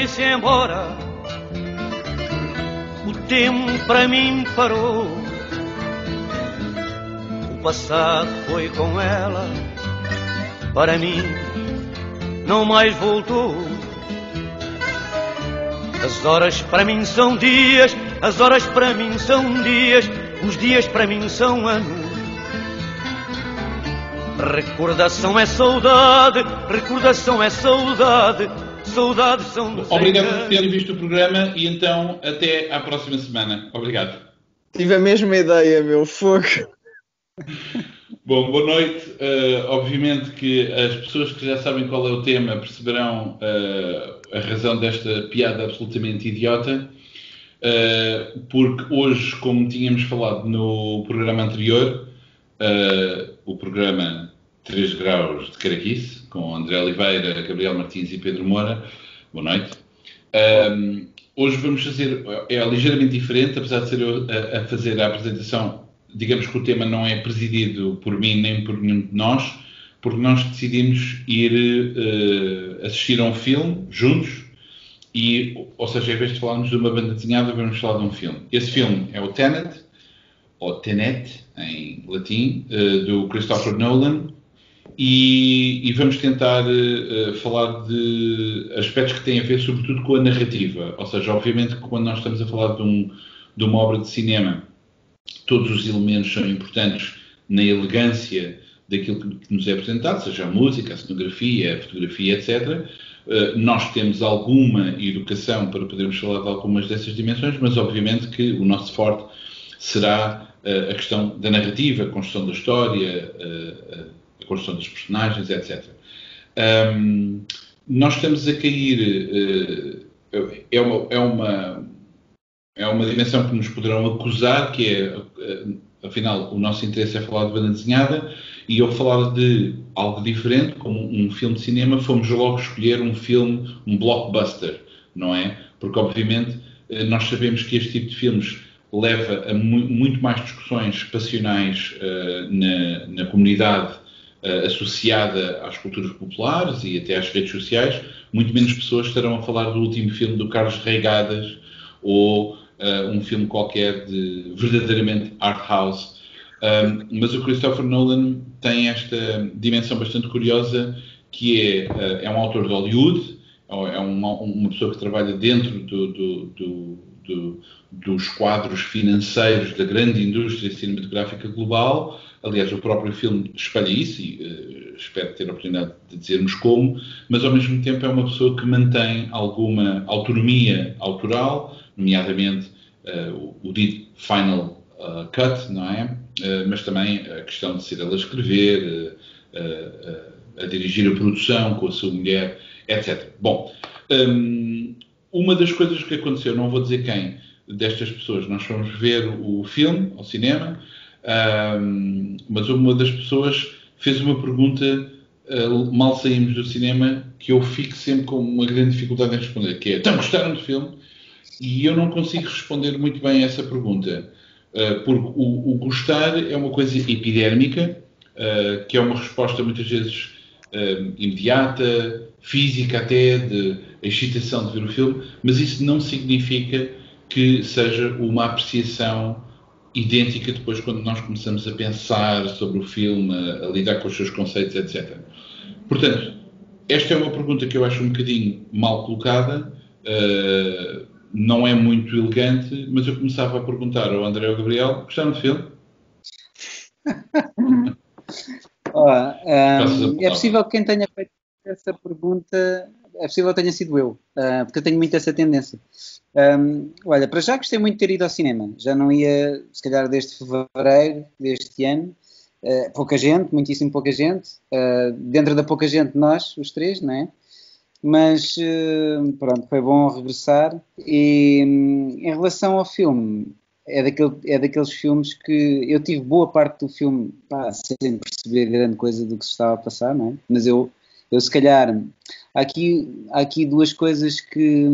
foi-se embora. O tempo para mim parou. O passado foi com ela. Para mim não mais voltou. As horas para mim são dias, as horas para mim são dias, os dias para mim são anos. Recordação é saudade, recordação é saudade, saudade são dos Obrigado por terem visto o programa e então até à próxima semana. Obrigado. Tive a mesma ideia, meu fogo. Bom, boa noite. Uh, obviamente que as pessoas que já sabem qual é o tema perceberão uh, a razão desta piada absolutamente idiota, uh, porque hoje, como tínhamos falado no programa anterior, o programa 3 Graus de Caraquice, com André Oliveira, Gabriel Martins e Pedro Moura, boa noite. hoje vamos fazer, é ligeiramente diferente, apesar de ser eu a, a fazer a apresentação digamos que o tema não é presidido por mim nem por nenhum de nós, porque nós decidimos ir uh, assistir a um filme juntos, e, ou seja, em vez de falarmos de uma banda desenhada, vamos falar de um filme. Esse filme é o Tenet, ou Tenet em latim, uh, do Christopher Nolan, e, e vamos tentar uh, falar de aspectos que têm a ver, sobretudo, com a narrativa. Ou seja, obviamente, quando nós estamos a falar de, um, de uma obra de cinema todos os elementos são importantes na elegância daquilo que nos é apresentado, seja a música, a cenografia, a fotografia, etc. Uh, nós temos alguma educação para podermos falar de algumas dessas dimensões, mas obviamente que o nosso forte será a questão da narrativa, a construção da história, construção dos personagens, etc. Um, nós estamos a cair. é uma, é uma é uma dimensão que nos poderão acusar, que é, eh, afinal, o nosso interesse é falar de banda desenhada, e eu falar de algo diferente, como um filme de cinema, fomos logo escolher um filme, um blockbuster, não é? Porque, obviamente, eh, nós sabemos que este tipo de filmes leva a mu muito mais discussões passionais uh, na, na, comunidade uh, associada às culturas populares e até às redes sociais. Muito menos pessoas estarão a falar do último filme do Carlos Reigadas ou uh, um filme qualquer de verdadeiramente art house. Um, mas o Christopher Nolan tem esta dimensão bastante curiosa que é, uh, é um autor de Hollywood, é uma, uma pessoa que trabalha dentro do, do, do, do, dos quadros financeiros da grande indústria cinematográfica global. Aliás, o próprio filme espelha isso e uh, espero ter a oportunidade de dizermos como, mas ao mesmo tempo é uma pessoa que mantém alguma autonomia autoral, nomeadamente uh, o dito final uh, cut, não é? Mas também a questão de ser ela a escrever, a dirigir a produção com a sua mulher, etc. Bom, um, uma das coisas que aconteceu, não vou dizer quem, destas pessoas, nós fomos ver o filme ao cinema, mas uma das pessoas fez uma pergunta uh, mal saímos do cinema que eu fico sempre com uma grande dificuldade em responder, que é, então gostaram do filme? E eu não consigo responder muito bem a essa pergunta, uh, porque o, o, gostar é uma coisa epidérmica, uh, que é uma resposta muitas vezes imediata, física até, de excitação de ver o filme, mas isso não significa que seja uma apreciação idêntica depois quando nós começamos a pensar sobre o filme, a, a lidar com os seus conceitos, etc. Portanto, esta é uma pergunta que eu acho um bocadinho mal colocada. Uh, não é muito elegante, mas eu começava a perguntar ao André ou Gabriel: gostaram do filme? um, é possível que quem tenha feito essa pergunta, é possível que tenha sido eu, uh, porque eu tenho muito essa tendência. Um, olha, para já gostei muito de ter ido ao cinema. Já não ia, se calhar, desde fevereiro deste ano. Uh, pouca gente, muitíssimo pouca gente. Uh, dentro da pouca gente, nós, os três, não é? Mas pronto, foi bom regressar. E um, em relação ao filme, é, daquele, é daqueles filmes que eu tive boa parte do filme pá, sem perceber grande coisa do que se estava a passar, não é? Mas eu, eu se calhar. Há aqui, há aqui duas coisas que,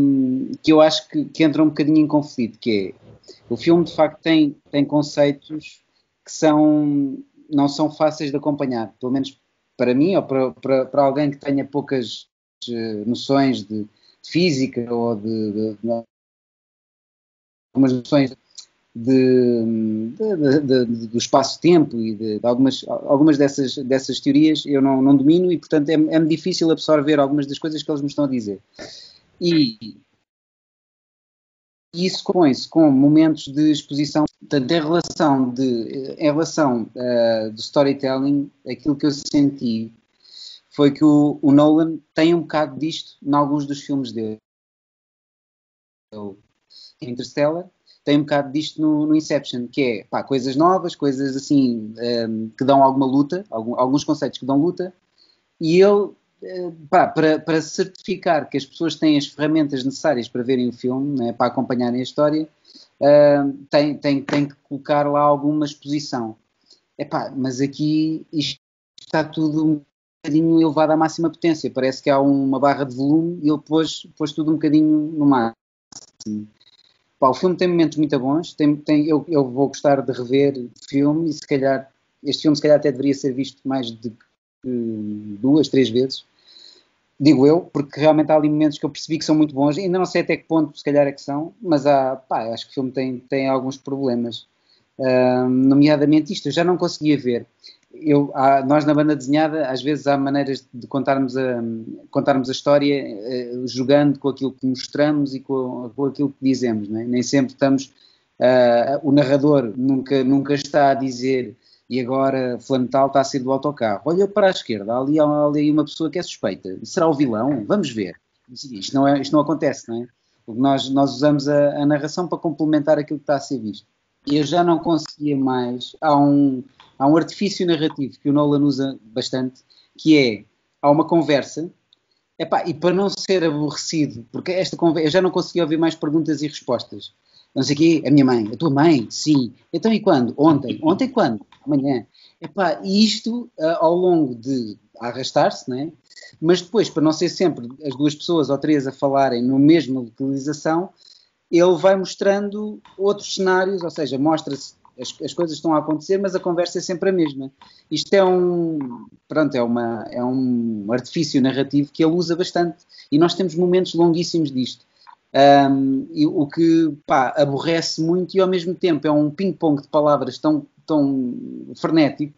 que eu acho que, que entram um bocadinho em conflito, que é o filme de facto tem, tem conceitos que são, não são fáceis de acompanhar, pelo menos para mim ou para, para, para alguém que tenha poucas uh, noções de física ou de, de, de algumas noções de, de, do espaço-tempo e de, algumas, algumas dessas, dessas teorias eu não, não domino e, portanto, é-me é difícil absorver algumas das coisas que eles me estão a dizer. E, isso compõe-se com momentos de exposição, portanto, em relação, de, em relação uh, do storytelling, aquilo que eu senti foi que o, o Nolan tem um bocado disto em alguns dos filmes dele. Interstellar, tem um bocado disto no, no Inception, que é pá, coisas novas, coisas assim um, ehm, que dão alguma luta, algum, alguns conceitos que dão luta, e ele, eh, pá, para, para certificar que as pessoas têm as ferramentas necessárias para verem o filme, né, para acompanharem a história, uh, tem, tem, tem que colocar lá alguma exposição. Epá, mas aqui isto está tudo um bocadinho elevado à máxima potência, parece que há uma barra de volume e ele pôs, pôs tudo um bocadinho no máximo. Pá, o filme tem momentos muito bons, tem, tem, eu, eu, vou gostar de rever o filme e se calhar, este filme se calhar até deveria ser visto mais de duas, três vezes, digo eu, porque realmente há ali momentos que eu percebi que são muito bons, ainda não sei até que ponto se calhar é que são, mas há, pá, acho que o filme tem, tem alguns problemas, uh, nomeadamente isto, eu já não conseguia ver eu, há, nós na banda desenhada, às vezes há maneiras de contarmos a, contarmos a história uh, jogando com aquilo que mostramos e com, com aquilo que dizemos, é? nem sempre estamos. Uh, o narrador nunca, nunca está a dizer e agora fulano tal está a sair do autocarro. Olha para a esquerda, ali, há ali uma pessoa que é suspeita. Será o vilão? Vamos ver. Isto não, é, isto não acontece, não é? Nós, nós usamos a, a narração para complementar aquilo que está a ser visto. Eu já não conseguia mais. Há um, há um artifício narrativo que o Nolan usa bastante, que é, há uma conversa, epá, e para não ser aborrecido, porque esta conversa, eu já não conseguia ouvir mais perguntas e respostas. Não sei o quê, a minha mãe, a tua mãe, sim. Então e quando? Ontem. Ontem quando? Amanhã. Epá, e isto uh, ao longo de arrastar-se, né? mas depois, para não ser sempre as duas pessoas ou três a falarem na mesma localização, ele vai mostrando outros cenários, ou seja, mostra-se as, as, coisas estão a acontecer, mas a conversa é sempre a mesma. Isto é um, pronto, é, uma, é um artifício narrativo que ele usa bastante e nós temos momentos longuíssimos disto. Um, e, o que pá, aborrece muito e ao mesmo tempo é um ping-pong de palavras tão, tão frenético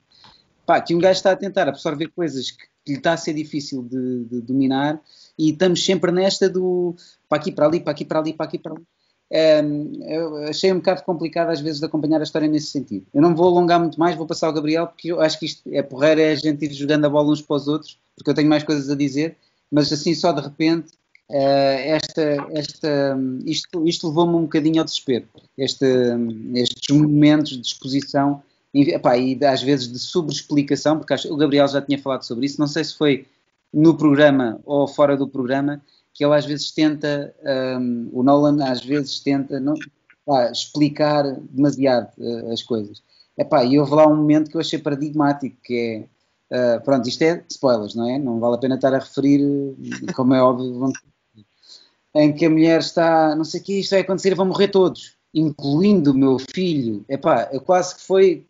pá, que um gajo está a tentar absorver coisas que, que lhe está a ser difícil de, de dominar e estamos sempre nesta do para aqui, para ali, para aqui, para ali, para aqui, para ali eu achei um bocado complicado às vezes de acompanhar a história nesse sentido. Eu não vou alongar muito mais, vou passar ao Gabriel, porque eu acho que isto é porreira, é a gente ir jogando a bola uns para os outros, porque eu tenho mais coisas a dizer, mas assim só de repente Uh, esta, esta, isto, isto levou-me um bocadinho ao desespero. Este, estes momentos de exposição e, epá, e às vezes de sobreexplicação, porque acho, o Gabriel já tinha falado sobre isso, não sei se foi no programa ou fora do programa, que ele às vezes tenta, um, o Nolan às vezes tenta não, pá, explicar demasiado uh, as coisas. E houve lá um momento que eu achei paradigmático, que é, uh, pronto, isto é spoilers, não é? Não vale a pena estar a referir, como é óbvio, em que a mulher está, não sei o que, isto vai acontecer, vão morrer todos, incluindo o meu filho. Epá, eu quase que foi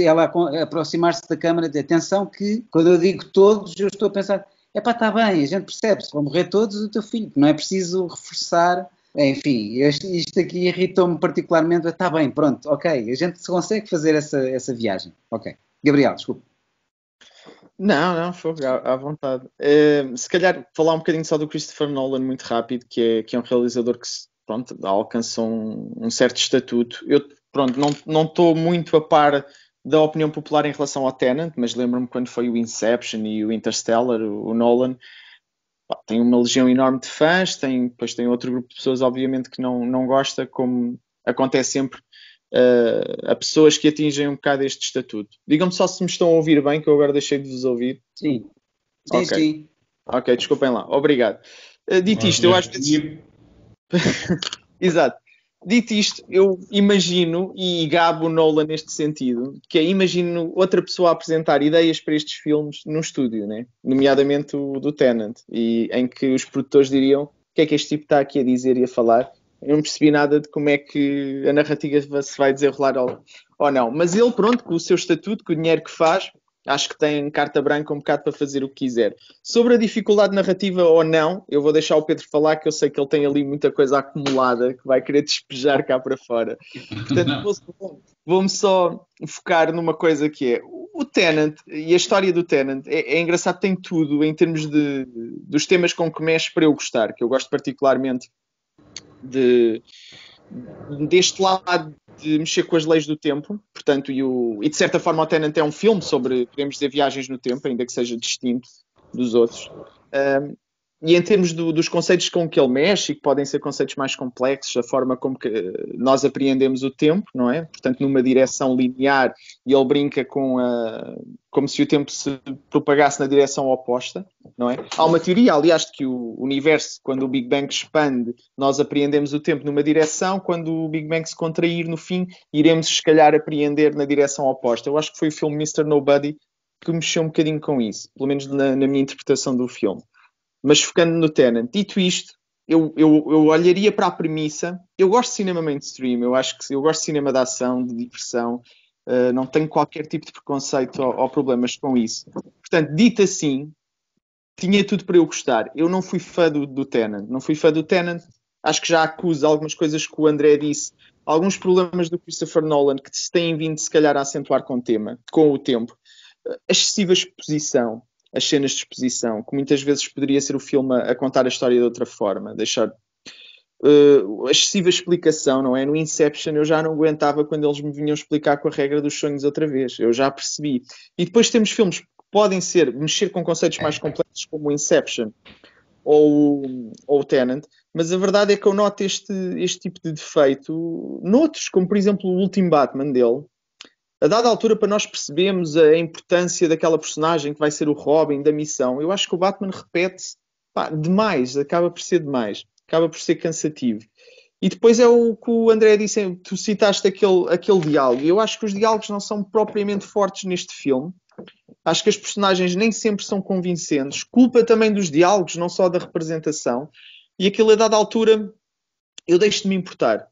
ela aproximar-se da câmara de atenção que, quando eu digo todos, eu estou a pensar, é pá, está bem, a gente percebe, se vão morrer todos, o teu filho, não é preciso reforçar. Enfim, isto aqui irritou-me particularmente. Está bem, pronto, ok, a gente consegue fazer essa, essa viagem. Ok. Gabriel, desculpa. Não, não, fogo, à, à vontade. Uh, se calhar falar um bocadinho só do Christopher Nolan muito rápido, que é, que é um realizador que pronto, alcançou um, um certo estatuto. Eu pronto, não estou muito a par da opinião popular em relação ao Tenant, mas lembro-me quando foi o Inception e o Interstellar, o, o Nolan, pá, tem uma legião enorme de fãs, tem, depois tem outro grupo de pessoas, obviamente, que não, não gosta, como acontece sempre uh, a pessoas que atingem um bocado este estatuto. Digam-me só se me estão a ouvir bem, que eu agora deixei de vos ouvir. Sim. Sim, okay. sim. Ok, desculpem lá. Obrigado. Uh, dito isto, eu acho que... Exato. Dito isto, eu imagino, e gabo Nolan neste sentido, que é imagino outra pessoa apresentar ideias para estes filmes num estúdio, né? nomeadamente o do Tenant, e em que os produtores diriam o que é que este tipo está aqui a dizer e a falar. Eu não percebi nada de como é que a narrativa se vai desenrolar ou, ou não. Mas ele, pronto, com o seu estatuto, com o dinheiro que faz, acho que tem carta branca um bocado para fazer o que quiser. Sobre a dificuldade narrativa ou não, eu vou deixar o Pedro falar, que eu sei que ele tem ali muita coisa acumulada que vai querer despejar cá para fora. Portanto, vou-me só focar numa coisa que é o Tenant e a história do Tenant. É, é engraçado, tem tudo em termos de, dos temas com que mexe para eu gostar, que eu gosto particularmente de deste lado de mexer com as leis do tempo, portanto, e, o, e de certa forma o Tenant é um filme sobre, podemos dizer, viagens no tempo, ainda que seja distinto dos outros. Um, e em termos do, dos conceitos com que ele mexe, que podem ser conceitos mais complexos, a forma como nós apreendemos o tempo, não é? Portanto, numa direção linear, e ele brinca com a, como se o tempo se propagasse na direção oposta, não é? Há uma teoria, aliás, de que o universo, quando o Big Bang expande, nós apreendemos o tempo numa direção, quando o Big Bang se contrair no fim, iremos, se calhar, apreender na direção oposta. Eu acho que foi o filme Mr. Nobody que mexeu um bocadinho com isso, pelo menos na, na minha interpretação do filme. Mas focando no Tenant, dito isto, eu, eu, eu, olharia para a premissa. Eu gosto de cinema mainstream, eu acho que eu gosto de cinema de ação, de diversão, uh, não tenho qualquer tipo de preconceito ou, ou, problemas com isso. Portanto, dito assim, tinha tudo para eu gostar. Eu não fui fã do, do Tenant, não fui fã do Tenant. Acho que já acuso algumas coisas que o André disse, alguns problemas do Christopher Nolan que se têm vindo, se calhar, a acentuar com o tema, com o tempo. Uh, excessiva exposição as cenas de exposição, que muitas vezes poderia ser o filme a, contar a história de outra forma, deixar uh, excessiva explicação, não é? No Inception eu já não aguentava quando eles me vinham explicar com a regra dos sonhos outra vez, eu já percebi. E depois temos filmes que podem ser, mexer com conceitos mais complexos como o Inception ou, ou o Tenant, mas a verdade é que eu noto este, este tipo de defeito noutros, como por exemplo o último Batman dele, a dada altura, para nós percebermos a importância daquela personagem que vai ser o Robin, da missão, eu acho que o Batman repete demais, acaba por ser demais, acaba por ser cansativo. E depois é o que o André disse, tu citaste aquele, aquele diálogo, eu acho que os diálogos não são propriamente fortes neste filme. Acho que as personagens nem sempre são convincentes. Culpa também dos diálogos, não só da representação. E aquilo a dada altura eu deixo de me importar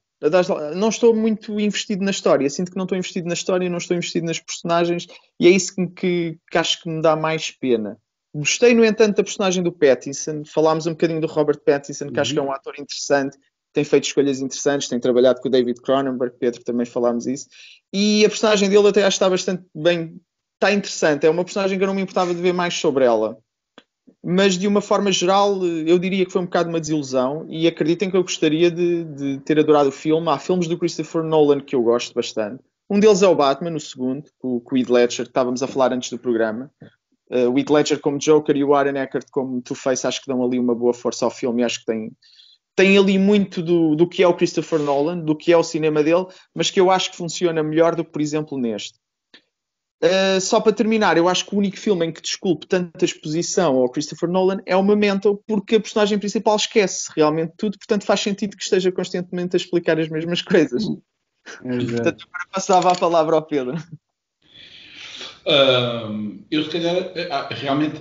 não estou muito investido na história. Sinto que não estou investido na história, não estou investido nas personagens e é isso que, que, que acho que me dá mais pena. Gostei, no entanto, da personagem do Pattinson. Falámos um bocadinho do Robert Pattinson, que uhum. acho que é um ator interessante, tem feito escolhas interessantes, tem trabalhado com o David Cronenberg, Pedro, também falámos isso. E a personagem dele até acho que está bastante bem, está interessante. É uma personagem que eu não me importava de ver mais sobre ela mas de uma forma geral eu diria que foi um bocado uma desilusão e acreditem que eu gostaria de, de, ter adorado o filme. Há filmes do Christopher Nolan que eu gosto bastante. Um deles é o Batman, o segundo, com o Heath Ledger, que estávamos a falar antes do programa. Uh, o Heath Ledger como Joker e o Aaron Eckhart como Two-Face acho que dão ali uma boa força ao filme e acho que tem, tem ali muito do, do que é o Christopher Nolan, do que é o cinema dele, mas que eu acho que funciona melhor do que, por exemplo, neste. Uh, só para terminar, eu acho que o único filme em que desculpe tanta exposição ao Christopher Nolan é o Memento, porque a personagem principal esquece realmente tudo, portanto faz sentido que esteja constantemente a explicar as mesmas coisas. portanto, agora passava a palavra ao Pedro. Uh, eu, se calhar, ah, realmente,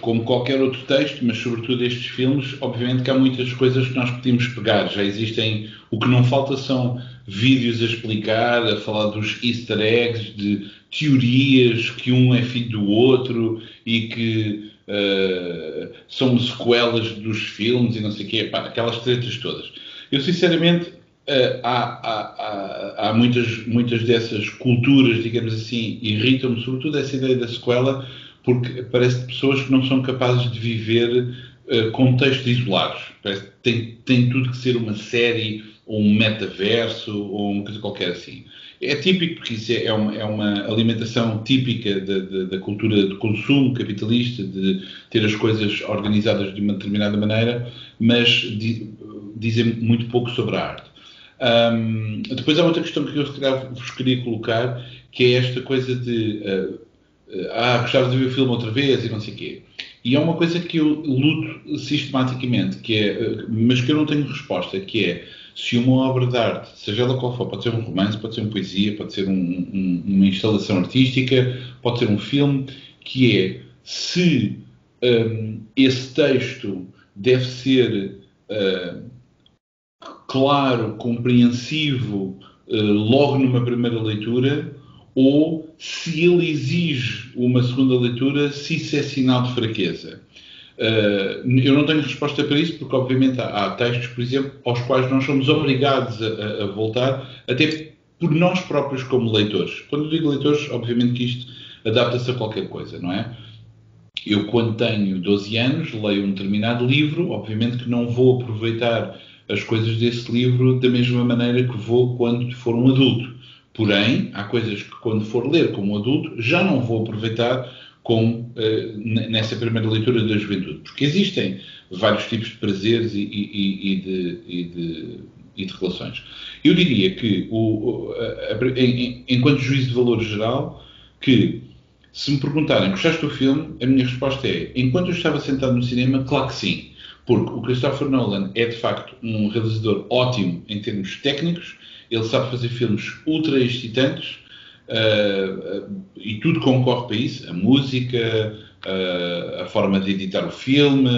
como qualquer outro texto, mas sobretudo estes filmes, obviamente que há muitas coisas que nós podemos pegar. Já existem. O que não falta são vídeos a explicar, a falar dos easter eggs, de teorias que um é filho do outro e que uh, são sequelas dos filmes e não sei o quê, pá, aquelas tretas todas. Eu, sinceramente, uh, há, há, há, há, muitas, muitas dessas culturas, digamos assim, irritam-me, sobretudo essa ideia da sequela, porque parece pessoas que não são capazes de viver uh, contextos isolados. Parece tem, tem tudo que ser uma série, ou um metaverso, ou uma coisa qualquer assim. É típico, porque isso é uma, é uma alimentação típica da, da, da, cultura de consumo capitalista, de ter as coisas organizadas de uma determinada maneira, mas di, dizem muito pouco sobre a arte. Um, depois há outra questão que eu vos queria colocar, que é esta coisa de uh, ah, gostava de ver o filme outra vez e não sei o quê. E é uma coisa que eu luto sistematicamente, que é, mas que eu não tenho resposta, que é se uma obra de arte, seja ela qual for, pode ser um romance, pode ser uma poesia, pode ser um, um, uma instalação artística, pode ser um filme, que é se um, esse texto deve ser uh, claro, compreensivo, uh, logo numa primeira leitura, ou se ele exige uma segunda leitura, se isso é sinal de fraqueza. Uh, eu não tenho resposta para isso, porque obviamente há, textos, por exemplo, aos quais nós somos obrigados a, a, voltar, até por nós próprios como leitores. Quando digo leitores, obviamente que isto adapta-se a qualquer coisa, não é? Eu, quando tenho 12 anos, leio um determinado livro, obviamente que não vou aproveitar as coisas desse livro da mesma maneira que vou quando for um adulto. Porém, há coisas que, quando for ler como adulto, já não vou aproveitar como uh, nessa primeira leitura da juventude. Porque existem vários tipos de prazeres e, e, e, de, e de, de, relações. Eu diria que, o, a, a, em, enquanto juízo de valor geral, que se me perguntarem, gostaste do filme? A minha resposta é, enquanto eu estava sentado no cinema, claro que sim. Porque o Christopher Nolan é, de facto, um realizador ótimo em termos técnicos, ele sabe fazer filmes ultra excitantes e tudo concorre para isso, a música, uh, a forma de editar o filme,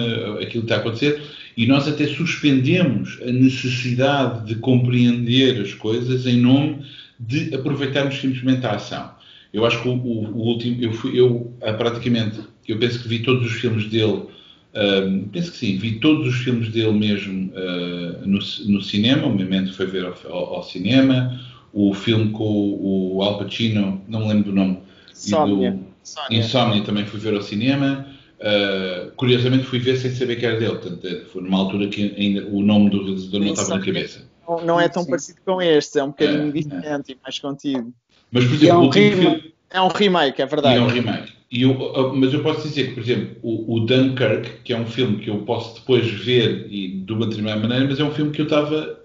aquilo que está a acontecer, e nós até suspendemos a necessidade de compreender as coisas em nome de aproveitarmos simplesmente a ação. Eu acho que o, o, o último, eu, fui, eu praticamente, eu penso que vi todos os filmes dele Uh, penso que sim, vi todos os filmes dele mesmo uh, no, no, cinema, o momento foi ver ao, ao, ao, cinema, o filme com o, o, Al Pacino, não me lembro do nome, Insomnia. Insomnia também fui ver ao cinema. Uh, curiosamente fui ver sem saber que era dele, portanto, é, foi numa altura que ainda o nome do realizador não estava na cabeça. Não, não é tão sim. parecido com este, é um bocadinho é, diferente é. e mais contido. Mas, por exemplo, é um, filme... é um remake, é verdade. E é um remake. Eu, uh, mas eu posso dizer que, por exemplo, o, o, Dunkirk, que é um filme que eu posso depois ver e de uma determinada maneira, mas é um filme que eu estava,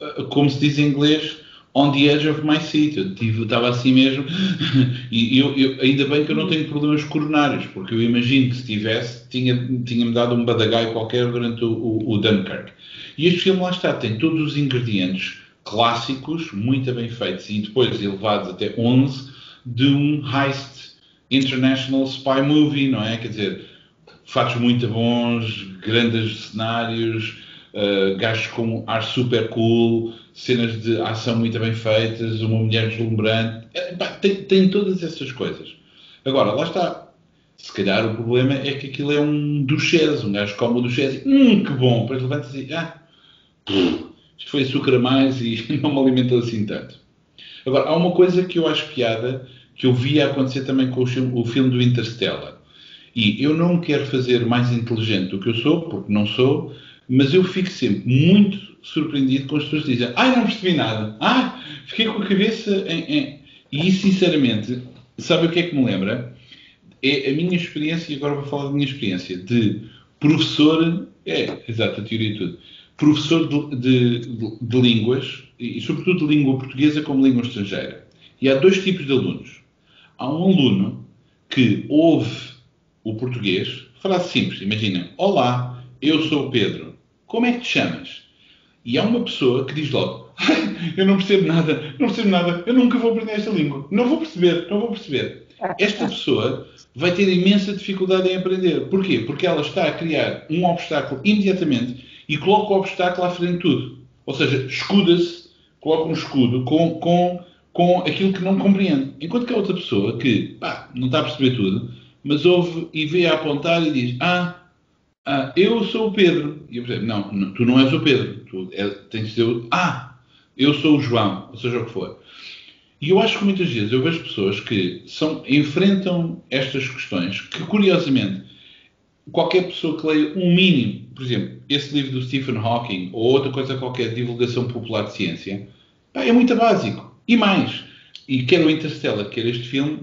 uh, como se diz em inglês, on the edge of my seat. Eu estava assim mesmo. e eu, eu, ainda bem que eu não tenho problemas coronários, porque eu imagino que se tivesse, tinha-me tinha dado um badagai qualquer durante o, o, o Dunkirk. E este filme, lá está, tem todos os ingredientes clássicos, muito bem feitos e depois elevados até 11, de um heist International Spy Movie, não é? Quer dizer, fatos muito bons, grandes cenários, uh, gajos com ar super cool, cenas de ação muito bem feitas, uma mulher deslumbrante. É, tem, tem todas essas coisas. Agora, lá está. Se calhar o problema é que aquilo é um duchesse, um gajo come o duchesse e, hum, que bom, depois levanta-se e, ah, isto foi açúcar a mais e não me alimentou assim tanto. Agora, há uma coisa que eu acho piada, que eu via acontecer também com o filme, o filme do Interstellar. E eu não quero fazer mais inteligente do que eu sou, porque não sou, mas eu fico sempre muito surpreendido com as pessoas que dizem ai, não percebi nada, ah, fiquei com a cabeça em, em... E sinceramente, sabe o que é que me lembra? É a minha experiência, e agora vou falar da minha experiência, de professor, é, exato, a teoria e tudo, professor de, de, de, de línguas, e sobretudo de língua portuguesa como língua estrangeira. E há dois tipos de alunos há um aluno que ouve o português, frase simples, imagina, olá, eu sou o Pedro, como é que te chamas? E há uma pessoa que diz logo, eu não percebo nada, não percebo nada, eu nunca vou aprender esta língua, não vou perceber, não vou perceber. Esta pessoa vai ter imensa dificuldade em aprender. Porquê? Porque ela está a criar um obstáculo imediatamente e coloca o obstáculo à frente de tudo. Ou seja, escuda-se, coloca um escudo com, com com aquilo que não compreende. Enquanto que a outra pessoa que pá, não está a perceber tudo, mas ouve e vê a apontar e diz: Ah, ah eu sou o Pedro. E eu percebo: não, não, tu não és o Pedro. Tu é, tens de ser o. Ah, eu sou o João, ou seja o que for. E eu acho que muitas vezes eu vejo pessoas que são, enfrentam estas questões que, curiosamente, qualquer pessoa que leia um mínimo, por exemplo, esse livro do Stephen Hawking ou outra coisa qualquer divulgação popular de ciência, pá, é muito básico. E mais, e quer o Interstellar, quer este filme,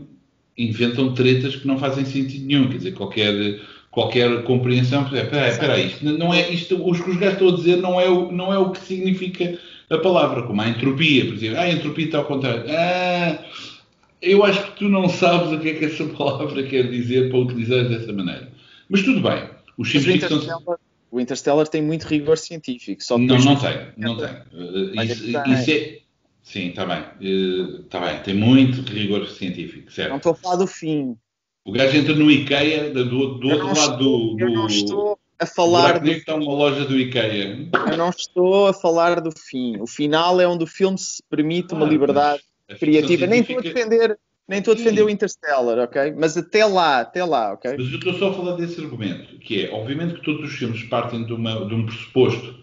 inventam tretas que não fazem sentido nenhum. Quer dizer, qualquer, qualquer compreensão. Espera, espera aí, isto não é, isto, os que os gajos estão a dizer não é, o, não é o que significa a palavra, como a entropia, por exemplo. Ah, a entropia está ao contrário. Ah, eu acho que tu não sabes o que é que essa palavra quer dizer para utilizar dessa maneira. Mas tudo bem. Os cientistas Interstellar, O Interstellar tem muito rigor científico. Só não, não tem. Não tem. Uh, isso, isso é Sim, está bem. Está eh, bem. Tem muito rigor científico, certo? Não estou a falar do fim. O gajo entra no IKEA, do, do outro lado do, do. Eu não estou a falar. Do... está uma loja do IKEA. Eu não estou a falar do fim. O final é onde o filme se permite uma ah, liberdade criativa. Nem estou a defender. nem estou a defender o Interstellar, ok? Mas até lá, até lá, ok? Mas eu estou só a falar desse argumento, que é, obviamente que todos os filmes partem de, uma, de um pressuposto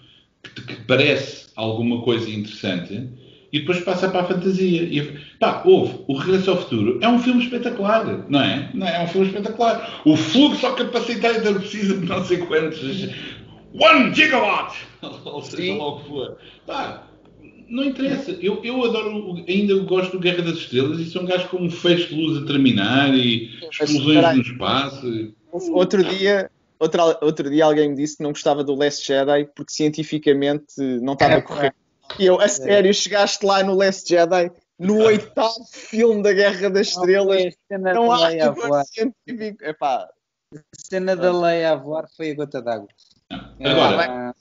que, que, parece alguma coisa interessante e depois passa para a fantasia. E, pá, houve, o Regresso ao Futuro é um filme espetacular, não é? Não é? é um filme espetacular. O fluxo ao capacitário precisa de não sei quantos... One gigawatt! Ou seja lá o que for. Pá, não interessa. Eu, eu adoro, ainda gosto do Guerra das Estrelas e são gajos com um feixe de luz a terminar e explosões no espaço. Outro dia, outro, outro dia alguém me disse que não gostava do Last Jedi porque cientificamente não estava é, correto. E eu, a sério, chegaste lá no Last Jedi, no oitavo filme da Guerra das Estrelas, não, não há rigor científico. Epá. A cena da Leia a voar foi a gota d'água. Agora, ah,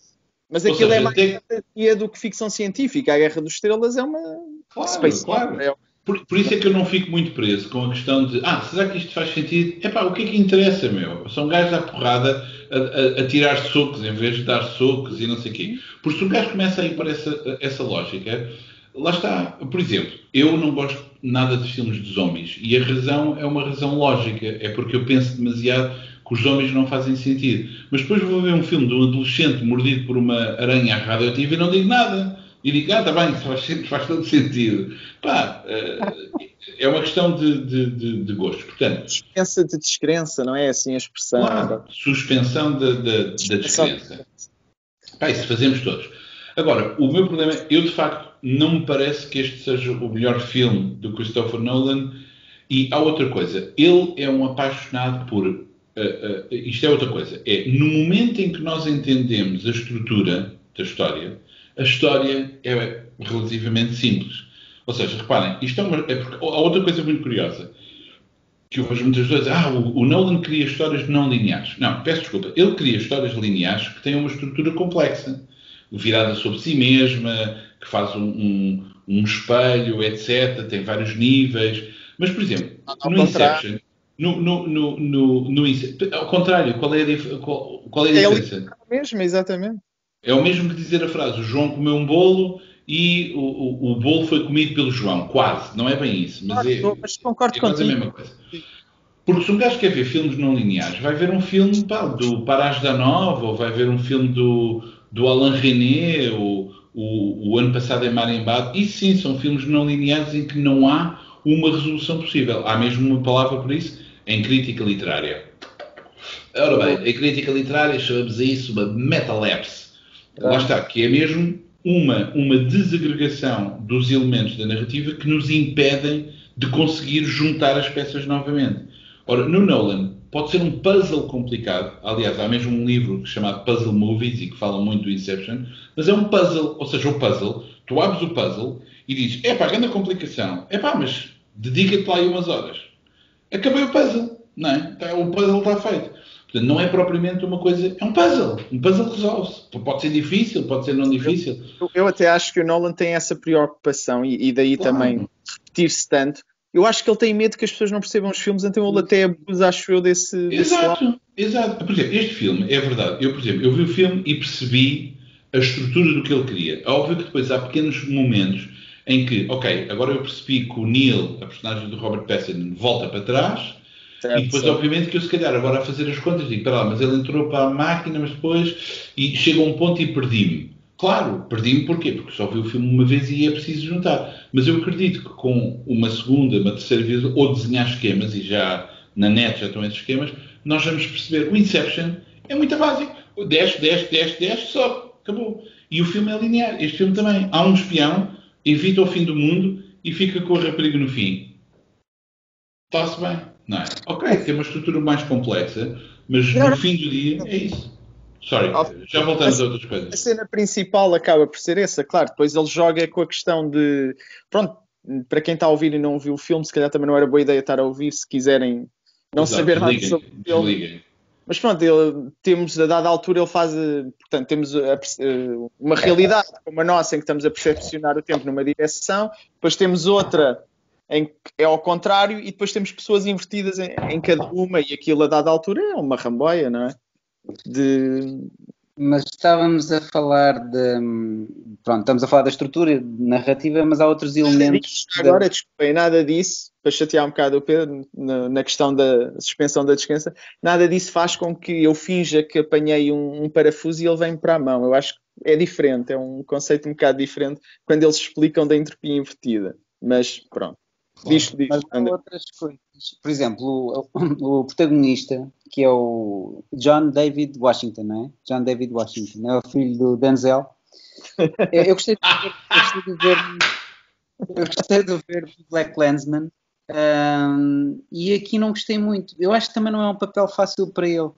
mas aquilo seja, é mais tem... fantasia do que ficção científica. A Guerra dos Estrelas é uma claro, Space claro. É... Por, por, isso é que eu não fico muito preso com a questão de ah, será que isto faz sentido? É pá, o que é que interessa, meu? São gajos à porrada a, a, a, tirar socos em vez de dar socos e não sei o quê. Porque se o gajo começa a ir para essa, essa lógica, lá está. Por exemplo, eu não gosto nada de filmes de zombies e a razão é uma razão lógica. É porque eu penso demasiado que os zombies não fazem sentido. Mas depois vou ver um filme de um adolescente mordido por uma aranha radioativa e não digo nada. E digo, ah, está bem, faz, faz todo sentido. Pá, eh, é uma questão de, de, de, de gosto. Portanto, Suspensa de descrença, não é assim a expressão? Claro, suspensão da de, de, descrença. Pá, isso fazemos todos. Agora, o meu problema é, eu de facto não me parece que este seja o melhor filme do Christopher Nolan. E há outra coisa, ele é um apaixonado por uh, uh, isto é outra coisa. É no momento em que nós entendemos a estrutura da história, a história é relativamente simples. Ou seja, reparem, isto é uma. É porque, há outra coisa muito curiosa que eu vejo muitas vezes. Ah, o, o Nolan cria histórias não lineares. Não, peço desculpa. Ele cria histórias lineares que têm uma estrutura complexa, virada sobre si mesma, que faz um, um, um espelho, etc. Tem vários níveis. Mas, por exemplo, no Inception. No, no, no, no, no, ao contrário, qual é a, qual, qual é a é diferença? É mesmo, exatamente. É o mesmo que dizer a frase: o João comeu um bolo e o, o, o bolo foi comido pelo João. Quase, não é bem isso, mas é, mas concordo é quase a mesma coisa. Porque se um gajo quer ver filmes não lineares, vai ver um filme pá, do Parage da Nova, ou vai ver um filme do, do Alain René, ou o, o ano passado em Marimbado. E sim, são filmes não lineares em que não há uma resolução possível. Há mesmo uma palavra por isso, em crítica literária. Ora bem, em crítica literária chamamos a isso uma Lá está, que é mesmo uma, uma desagregação dos elementos da narrativa que nos impedem de conseguir juntar as peças novamente. Ora, no Nolan, pode ser um puzzle complicado. Aliás, há mesmo um livro chamado Puzzle Movies e que fala muito do Inception, mas é um puzzle, ou seja, o puzzle, tu abres o puzzle e dizes, é pá, grande complicação, é pá, mas dedica-te lá aí umas horas acabei o puzzle, não é? Tá, o puzzle está feito. Portanto, não é propriamente uma coisa, é um puzzle. Um puzzle resolve-se. Pode ser difícil, pode ser não difícil. Eu, eu até acho que o Nolan tem essa preocupação e, e daí claro. também repetir-se tanto. Eu acho que ele tem medo que as pessoas não percebam os filmes, então ele até abusa, acho eu, desse. Exato, desse exato. Por exemplo, este filme, é verdade. Eu, por exemplo, eu vi o filme e percebi a estrutura do que ele queria. É óbvio que depois há pequenos momentos em que, ok, agora eu percebi que o Neil, a personagem do Robert Pattinson, volta para trás, certo, e depois, certo. obviamente, que eu se calhar agora a fazer as contas digo, para lá, mas ele entrou para a máquina, mas depois, e chega a um ponto e perdi-me. Claro, perdi-me porquê? Porque só vi o filme uma vez e é preciso juntar. Mas eu acredito que com uma segunda, uma terceira vez, ou desenhar esquemas, e já na net já estão esses esquemas, nós vamos perceber. O Inception é muito básico. 10, 10, 10, 10, só. Acabou. E o filme é linear. Este filme também. Há um espião evita o fim do mundo e fica com a rapariga no fim. Está-se bem, não é? Ok, tem uma estrutura mais complexa, mas no fim do dia é isso. Sorry, já voltamos a, a outras coisas. A cena principal acaba por ser essa, claro. Depois ele joga com a questão de. Pronto, para quem está a ouvir e não viu o filme, se calhar também não era boa ideia estar a ouvir se quiserem não Exato, saber nada sobre o filme. Mas pronto, ele, temos a dada altura ele faz, eh, portanto, temos a, a, uma realidade como a nossa em que estamos a percepcionar o tempo numa direção, depois temos outra em que é ao contrário e depois temos pessoas invertidas em, em cada uma e aquilo a dada altura é uma ramboia, não é? De... Mas estávamos a falar de. Pronto, estamos a falar da estrutura narrativa, mas há outros elementos. Agora, desculpem, nada disso para chatear um bocado o Pedro na, na, questão da suspensão da descansa, nada disso faz com que eu finja que apanhei um, um parafuso e ele vem para a mão. Eu acho que é diferente, é um conceito um bocado diferente quando eles explicam da entropia invertida. Mas pronto. Diz, diz, Mas há outras coisas. Por exemplo, o, o, protagonista, que é o John David Washington, não é? John David Washington, é o filho do Denzel. Eu, eu gostei, de, eu gostei de ver eu gostei de ver Black Landsman um, e aqui não gostei muito. Eu acho que também não é um papel fácil para ele,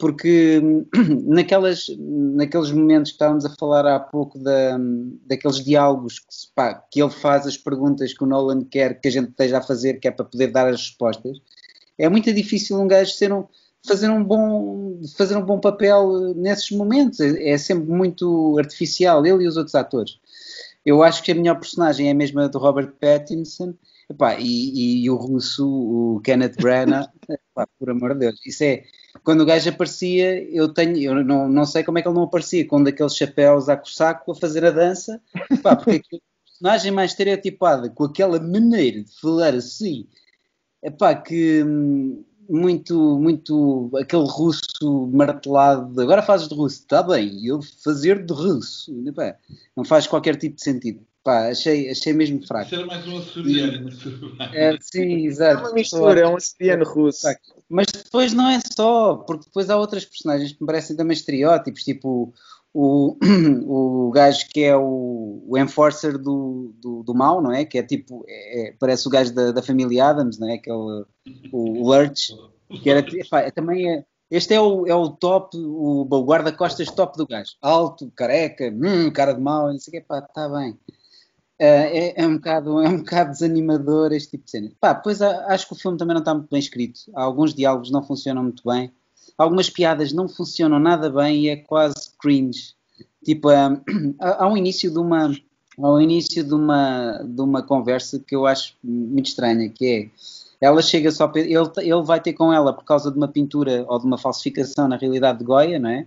porque naquelas, naqueles momentos que estávamos a falar há pouco da, daqueles diálogos que, pá, que ele faz as perguntas que o Nolan quer que a gente esteja a fazer, que é para poder dar as respostas, é muito difícil um gajo ser um, fazer um bom fazer um bom papel nesses momentos. É, é sempre muito artificial, ele e os outros atores. Eu acho que a melhor personagem é a mesma do Robert Pattinson. Epá, e, e, o russo, o Kenneth Branagh, epá, por amor de Deus, isso é, quando o gajo aparecia, eu tenho, eu não, não sei como é que ele não aparecia, com um daqueles chapéus a saco a fazer a dança, epá, porque aquele personagem mais estereotipada, com aquela maneira de falar assim, epá, que hum, muito, muito aquele russo martelado. Agora fazes de russo, está bem, eu fazer de russo, pá, não faz qualquer tipo de sentido. Pá, achei, achei mesmo fraco. Isso era mais um açoriano. É, sim, exato. É uma mistura, é um açoriano russo. Mas depois não é só, porque depois há outras personagens que me parecem também estereótipos, tipo o, o gajo que é o, o enforcer do, do, do, mal, não é? Que é tipo, é, é parece o gajo da, da família Adams, não é? Que é o, o Lurch, que era, pá, é também é, este é o, é o top, o, o guarda-costas top do gajo. Alto, careca, hum, cara de mal, não sei o que, pá, está bem. Uh, é, é, um bocado, é um bocado desanimador este tipo de cena. Pá, pois acho que o filme também não está muito bem escrito. Alguns diálogos não funcionam muito bem algumas piadas não funcionam nada bem e é quase cringe. Tipo, um, há um início de uma ao início de uma, de uma conversa que eu acho muito estranha, que é ela chega só ele, ele vai ter com ela por causa de uma pintura ou de uma falsificação na realidade de Goya, não é?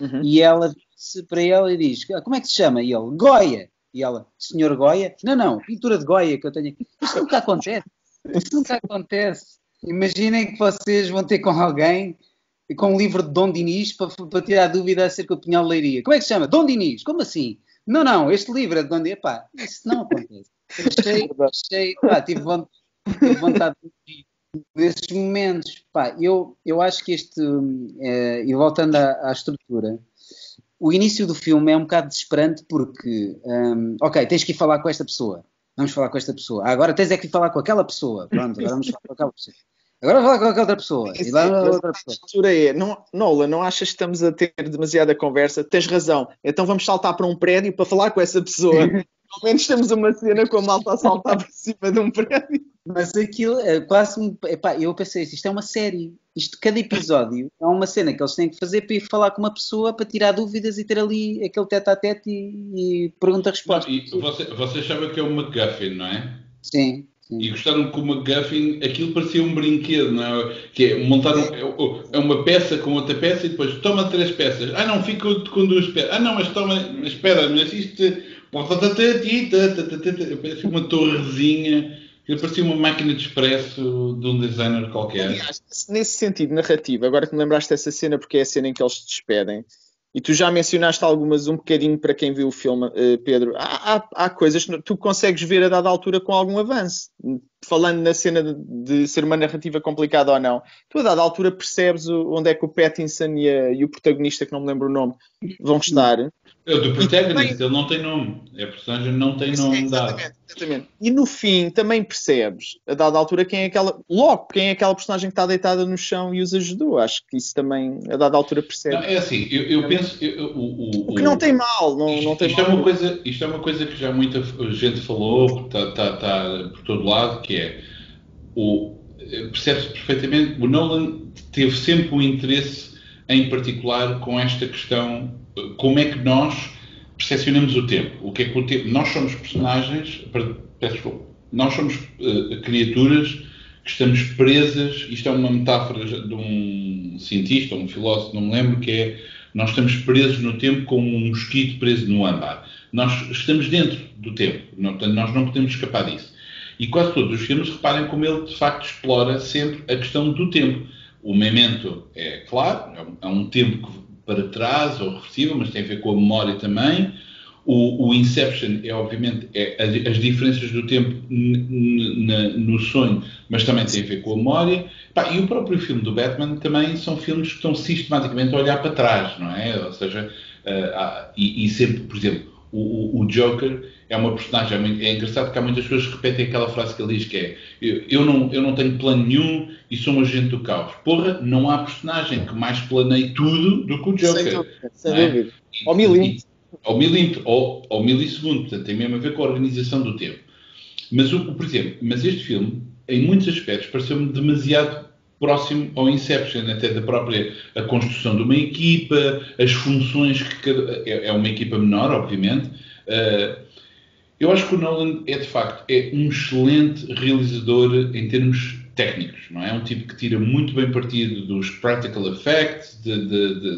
Uhum. E ela se para ele e diz, ah, como é que se chama? E ele, Goya! E ela, senhor Goya? Não, não, pintura de Goya que eu tenho aqui. Isto nunca acontece. Isto nunca acontece. Imaginem que vocês vão ter com alguém com um livro de Dom Dinis para, para tirar dúvida acerca do Pinhal Leiria. Como é que se chama? Dom Dinis, como assim? Não, não, este livro é de Dom Dinis. Pá, isso não acontece. Achei, achei, pá, tive vontade, tive vontade de nesses momentos. Pá, eu, eu acho que este, é, e voltando à, à, estrutura, o início do filme é um bocado desesperante porque, um, ok, tens que ir falar com esta pessoa. Vamos falar com esta pessoa. Ah, agora tens é que ir falar com aquela pessoa. Pronto, agora vamos falar com aquela pessoa. Agora vou falar com outra pessoa. e lá outra pessoa. É, não, Nola, não achas que estamos a ter demasiada conversa? Tens razão. Então vamos saltar para um prédio para falar com essa pessoa. Pelo menos temos uma cena com a malta a saltar por cima de um prédio. Mas aquilo é quase. Epá, eu pensei, isto é uma série. Isto, cada episódio é uma cena que eles têm que fazer para ir falar com uma pessoa para tirar dúvidas e ter ali aquele tete a tete e, e pergunta-resposta. Você, vocês sabem que é o McGuffin, não é? Sim. E gostaram que o McGuffin, aquilo parecia um brinquedo, não é? Que é montar um, é, é uma peça com outra peça e depois toma três peças. Ah, não, fica com duas peças. Ah, não, mas toma, mas espera, mas isto. Parece uma torrezinha. parecia uma máquina de expresso de um designer qualquer. Aliás, nesse sentido narrativo, agora que me lembraste dessa cena, porque é a cena em que eles se despedem, e tu já mencionaste algumas um bocadinho para quem viu o filme, uh, Pedro. Há, há, há, coisas que tu consegues ver a dada altura com algum avanço. Falando na cena de, de, ser uma narrativa complicada ou não, tu a dada altura percebes onde é que o Pattinson e, a, e, o protagonista, que não me lembro o nome, vão estar. É o do protagonista, ele não tem nome. É a personagem não tem nome é, exatamente, dado. Exatamente. E no fim também percebes, a dada altura, quem é aquela. Logo, quem é aquela personagem que está deitada no chão e os ajudou. Acho que isso também, a dada altura, percebe. é assim, eu, eu penso. Eu, o, o, o, que não tem mal. Não, isto, não tem isto mal. É uma coisa, isto é uma coisa que já muita gente falou, está tá, tá por todo lado, que é. o Percebe-se perfeitamente. O Nolan teve sempre um interesse em particular com esta questão. Como é que nós percepcionamos o tempo. O que é que o tempo. Nós somos personagens, peço nós somos uh, criaturas que estamos presas. Isto é uma metáfora de um cientista, um filósofo, não me lembro, que é nós estamos presos no tempo como um mosquito preso no âmbar. Nós estamos dentro do tempo, nós não podemos escapar disso. E quase todos os filmes, reparem como ele de facto explora sempre a questão do tempo. O Memento é claro, é um tempo para trás ou reversível, mas tem a ver com a memória também. O, o Inception é, obviamente, é as diferenças do tempo no sonho, mas também tem a ver com a memória. Pá, e o próprio filme do Batman também são filmes que estão sistematicamente a olhar para trás, não é? Ou seja, uh, e, e, sempre, por exemplo, o, o, Joker é uma personagem, é, é engraçado que há muitas pessoas que repetem aquela frase que ele diz que é eu, eu, não, eu não tenho plano nenhum e sou um agente do caos. Porra, não há personagem que mais planeie tudo do que o Joker. Sem dúvida, sem é? dúvida. Ao milímetro. Ao milímetro, ao milissegundo, portanto tem mesmo a ver com a organização do tempo. Mas, o, por exemplo, mas este filme, em muitos aspectos, pareceu-me demasiado próximo ao Inception, até da própria a construção de uma equipa, as funções que cada, é, é uma equipa menor, obviamente. Uh, eu acho que o Nolan é de facto é um excelente realizador em termos técnicos, não é? É um tipo que tira muito bem partido dos practical effects,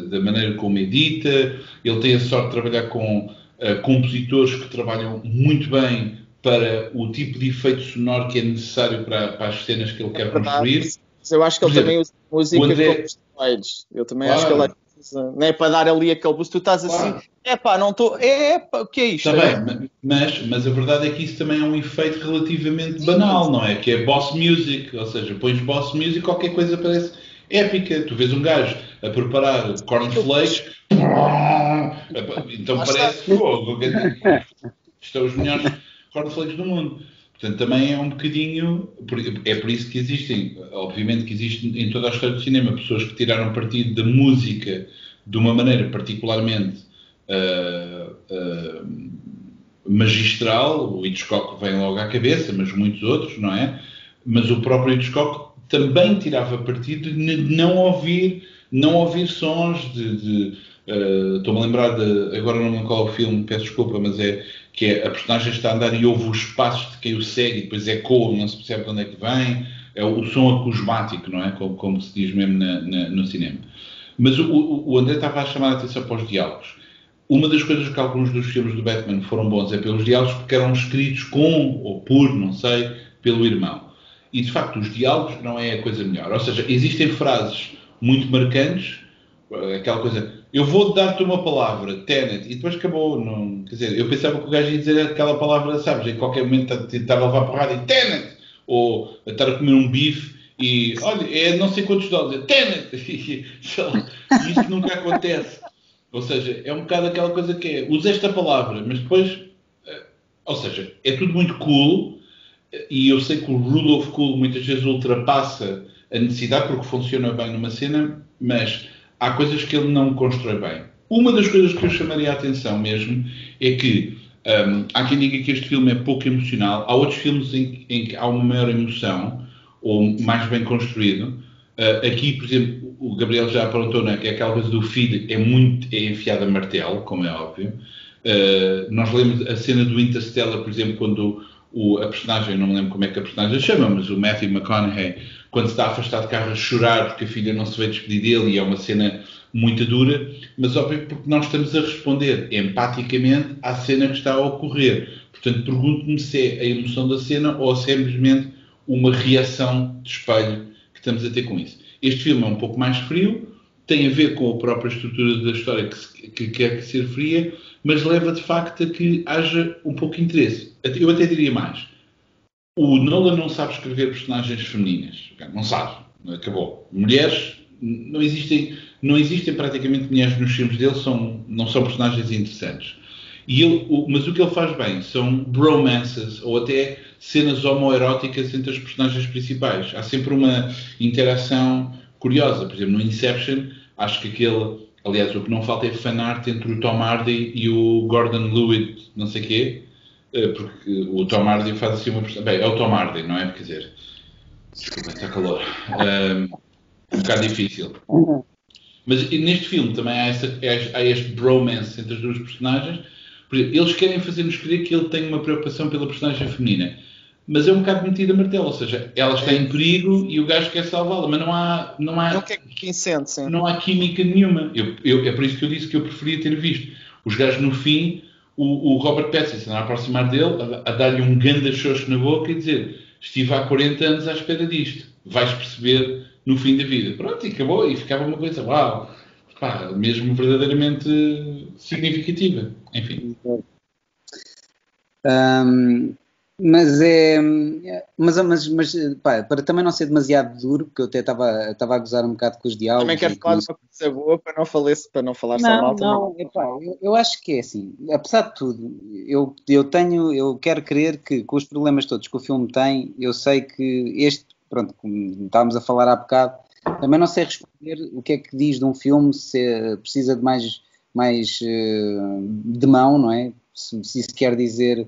da maneira como edita. Ele tem a sorte de trabalhar com uh, compositores que trabalham muito bem para o tipo de efeito sonoro que é necessário para, para as cenas que ele quer construir. Eu acho que ele também usa música André... como slides. Eu também claro. acho que ele usa, não é para dar ali aquele boost. Tu estás assim, claro. assim, é pá, não estou, é pá, o que é isto? Está bem, mas, mas a verdade é que isso também é um efeito relativamente banal, não é? Que é boss music, ou seja, pões boss music, qualquer coisa parece épica. Tu vês um gajo a preparar cornflakes, então parece fogo. Estão os melhores cornflakes do mundo. Portanto, também é um bocadinho. É por isso que existem, obviamente, que existem em toda a história do cinema pessoas que tiraram partido da música de uma maneira particularmente uh, uh, magistral. O Hitchcock vem logo à cabeça, mas muitos outros, não é? Mas o próprio Hitchcock também tirava partido de não ouvir, não ouvir sons de. de uh, Estou-me a lembrar de. Agora não me lembro qual é o filme, peço desculpa, mas é que é a personagem está a andar e ouve os passos de quem o segue e depois ecoa, não se percebe de onde é que vem. É o, som acusmático, não é? Como, como se diz mesmo na, na, no cinema. Mas o, o, André estava a chamar a atenção para os diálogos. Uma das coisas que alguns dos filmes do Batman foram bons é pelos diálogos porque eram escritos com ou por, não sei, pelo irmão. E de facto, os diálogos não é a coisa melhor. Ou seja, existem frases muito marcantes, aquela coisa eu vou dar-te uma palavra, Tenet, e depois acabou. Não, quer dizer, eu pensava que o gajo ia dizer aquela palavra, sabes, em qualquer momento estava a levar porrada e Tenet, ou a estar a comer um bife e olha, é não sei quantos dólares, Tenet, e, isso nunca acontece. Ou seja, é um bocado aquela coisa que é, usa esta palavra, mas depois, eh, ou seja, é tudo muito cool, e eu sei que o rule of cool muitas vezes ultrapassa a necessidade porque funciona bem numa cena, mas há coisas que ele não constrói bem. Uma das coisas que eu chamaria a atenção mesmo é que um, há quem diga que este filme é pouco emocional, há outros filmes em, em que há uma maior emoção, ou mais bem construído. Uh, aqui, por exemplo, o Gabriel já apontou né, que aquela coisa do feed é muito é enfiada a martelo, como é óbvio. Uh, nós lemos a cena do Interstellar, por exemplo, quando o, a personagem, não me lembro como é que a personagem chama, mas o Matthew McConaughey quando está afastado de carro a chorar porque a filha não se vê despedir dele e é uma cena muito dura, mas óbvio porque nós estamos a responder empaticamente à cena que está a ocorrer. Portanto, pergunto-me se é a emoção da cena ou se é simplesmente uma reação de espelho que estamos a ter com isso. Este filme é um pouco mais frio, tem a ver com a própria estrutura da história que, se, que quer ser fria, mas leva de facto a que haja um pouco de interesse. Eu até diria mais o Nolan não sabe escrever personagens femininas. Não sabe. Acabou. Mulheres não existem, não existem praticamente mulheres nos filmes dele, são, não são personagens interessantes. E ele, o, mas o que ele faz bem são bromances ou até cenas homoeróticas entre as personagens principais. Há sempre uma interação curiosa. Por exemplo, no Inception, acho que aquele. Aliás, o que não falta é fanart entre o Tom Hardy e o Gordon Lewitt, não sei quê porque o Tom Hardy faz assim uma Bem, é o Tom Hardy, não é? Quer dizer, desculpa, está calor. Um, um bocado difícil. Mas neste filme também há, essa, há este bromance entre as duas personagens. Exemplo, eles querem fazer-nos crer que ele tem uma preocupação pela personagem feminina. Mas é um bocado metido a martelo, ou seja, ela está em perigo e o gajo quer salvá-la, mas não há. Não há, não, que, que sente, não há química nenhuma. Eu, eu, é por isso que eu disse que eu preferia ter visto. Os gajos no fim o, o Robert Pattinson a aproximar dele, a, a dar-lhe um ganda xoxo na boca e dizer estive há 40 anos à espera disto, vais perceber no fim da vida. Pronto, e acabou, e ficava uma coisa, uau, pá, mesmo verdadeiramente significativa. Enfim. Um, mas é. Mas, mas, mas pá, para também não ser demasiado duro, porque eu até estava, estava a gozar um bocado com os diálogos. Também quero falar de uma coisa boa para não, falar, para não falar não, só mal. Não, epá, eu, eu, acho que é assim. Apesar de tudo, eu, eu tenho. Eu quero crer que com os problemas todos que o filme tem, eu sei que este. Pronto, como estávamos a falar há bocado, também não sei responder o que é que diz de um filme, se precisa de mais, mais uh, de mão, não é? Se, se isso quer dizer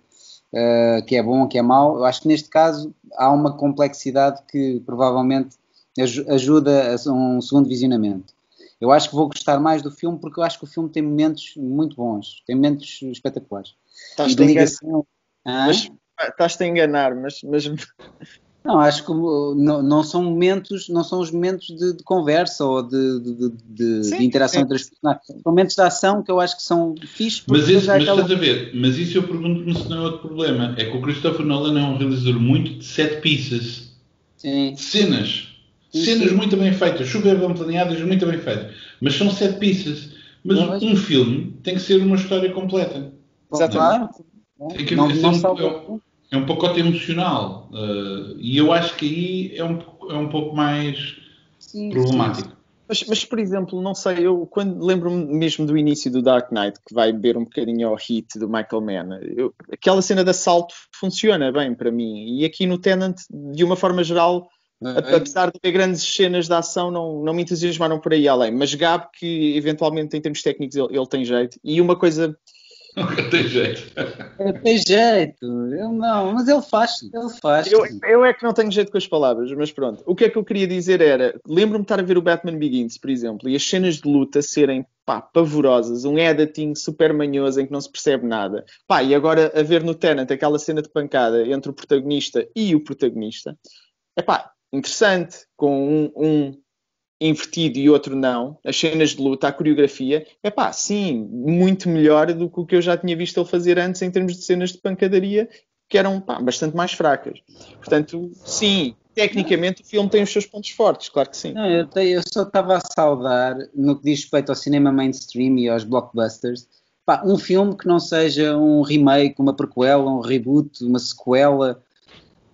uh, que é bom, que é mau. Eu acho que neste caso há uma complexidade que provavelmente ajuda a um segundo visionamento. Eu acho que vou gostar mais do filme porque eu acho que o filme tem momentos muito bons, tem momentos espetaculares. Estás-te a ligação... Estás-te a enganar, mas, mas não, acho que não, não, são momentos, não são os momentos de, de conversa ou de, de, de, sim, de interação sim. entre as personagens. São momentos de ação que eu acho que são fixos. Mas, esse, mas aquela... estás a ver, mas isso eu pergunto-me se não é outro problema. É que o Christopher Nolan é um realizador muito de set pieces. Sim. Cenas. Sim, cenas muito bem feitas, super bem planeadas, muito bem feitas. Mas são set pieces. Mas não, um filme tem que ser uma história completa. Exatamente. Tem que, não, não, não, é um pacote emocional. Uh, e eu acho que aí é um, é um pouco mais sim, problemático. Sim. Mas, mas, por exemplo, não sei, eu quando lembro-me mesmo do início do Dark Knight, que vai beber um bocadinho ao hit do Michael Mann, eu, aquela cena de assalto funciona bem para mim. E aqui no Tenant, de uma forma geral, é. apesar de ter grandes cenas de ação, não, não me entusiasmaram por aí além. Mas Gab, que eventualmente em termos técnicos ele, ele tem jeito. E uma coisa Nunca tem jeito. tem jeito. Eu não, mas ele faz. Ele faz. Eu, eu, é que não tenho jeito com as palavras, mas pronto. O que é que eu queria dizer era: lembro-me de estar a ver o Batman Begins, por exemplo, e as cenas de luta serem pá, pavorosas, um editing super manhoso em que não se percebe nada. Pá, e agora a ver no Tenant aquela cena de pancada entre o protagonista e o protagonista. É pá, interessante, com um, um invertido e outro não, as cenas de luta, a coreografia, é pá, sim, muito melhor do que o que eu já tinha visto ele fazer antes em termos de cenas de pancadaria, que eram pá, bastante mais fracas. Portanto, sim, tecnicamente o filme tem os seus pontos fortes, claro que sim. Não, eu, te, eu só estava a saudar, no que diz respeito ao cinema mainstream e aos blockbusters, pá, um filme que não seja um remake, uma prequela, um reboot, uma sequela.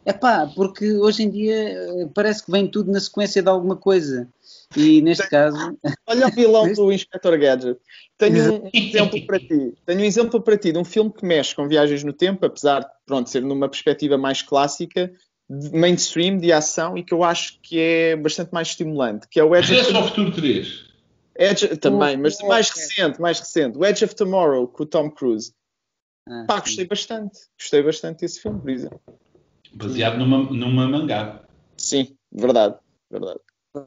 É pá, porque hoje em dia eh, parece que vem tudo na sequência de alguma coisa. E neste caso. Olha o vilão do Inspector Gadget. Tenho um exemplo para ti. Tenho um exemplo para ti de um filme que mexe com viagens no tempo, apesar de pronto, ser numa perspectiva mais clássica, de mainstream, de ação, e que eu acho que é bastante mais estimulante, que é o Edge of, of Futuro 3. Edge, também, mas mais recente, mais recente. O Edge of Tomorrow, com o Tom Cruise. Ah, Pá, gostei bastante. Gostei bastante desse filme, por exemplo. Baseado numa, numa mangá. Sim, verdade, verdade.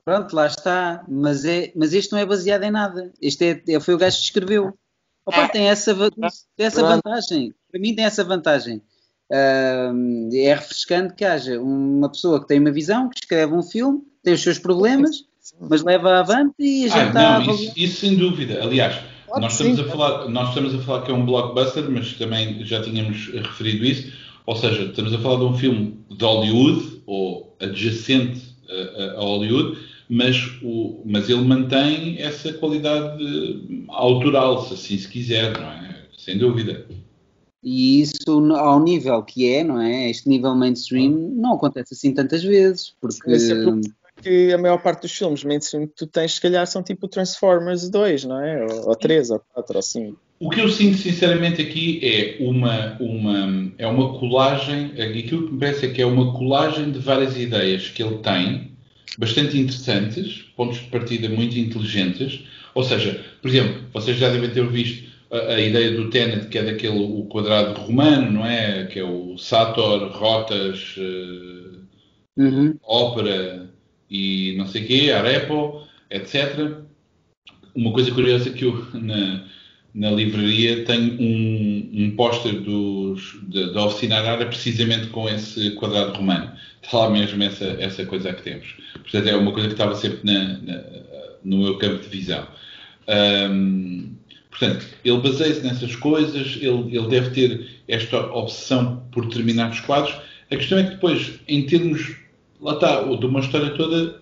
Pronto, lá está. Mas, é, mas este não é baseado em nada. Este é, é foi o gajo que escreveu. Opa, tem essa, tem essa vantagem. Para mim tem essa vantagem. Uh, é refrescante que haja uma pessoa que tem uma visão, que escreve um filme, tem os seus problemas, mas leva avante e a gente ah, está não, a isso, isso, sem dúvida. Aliás, nós estamos, a falar, nós estamos a falar que é um blockbuster, mas também já tínhamos referido isso. Ou seja, estamos a falar de um filme de Hollywood ou adjacente a, Hollywood, mas, o, mas ele mantém essa qualidade autoral, se assim se quiser, não é? Sem dúvida. E isso ao nível que é, não é? Este nível mainstream não acontece assim tantas vezes, porque... que a maior parte dos filmes mainstream que tu tens, se calhar, são tipo Transformers 2, não é? Ou, ou 3, ou 4, ou 5. O que eu sinto sinceramente aqui é uma, uma, é uma colagem, aquilo que me parece é que é uma colagem de várias ideias que ele tem, bastante interessantes, pontos de partida muito inteligentes. Ou seja, por exemplo, vocês já devem ter visto a, a ideia do Tenet, que é daquele o quadrado romano, não é? Que é o Sator, Rotas, uh, uhum. Ópera e não sei o quê, Arepo, etc. Uma coisa curiosa que eu, na, na livraria tenho um, um póster da oficina Arara precisamente com esse quadrado romano. Está lá mesmo essa, essa coisa que temos. Portanto, é uma coisa que estava sempre na, na, no meu campo de visão. Um, Portanto, ele baseia-se nessas coisas, ele, ele deve ter esta obsessão por determinados quadros. A questão é que depois, em termos, lá está, de uma história toda,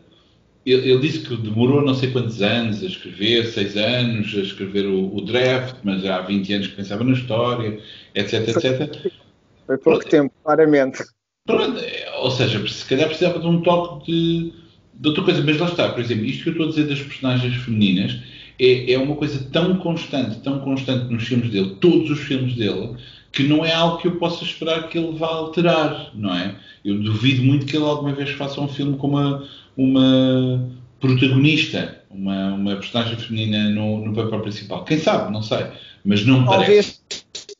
ele, ele, disse que demorou não sei quantos anos a escrever, seis anos a escrever o, o draft, mas há 20 anos que pensava na história, etc, etc. Foi pouco Pronto. tempo, claramente. Pronto, é, ou seja, se calhar precisava de um toque de, de outra coisa, mas lá está, por exemplo, isto que eu estou a dizer das personagens femininas é, é uma coisa tão constante, tão constante nos filmes dele, todos os filmes dele, que não é algo que eu possa esperar que ele vá alterar, não é? Eu duvido muito que ele alguma vez faça um filme com uma, uma protagonista, uma, uma personagem feminina no, no papel principal. Quem sabe, não sei, mas não me Talvez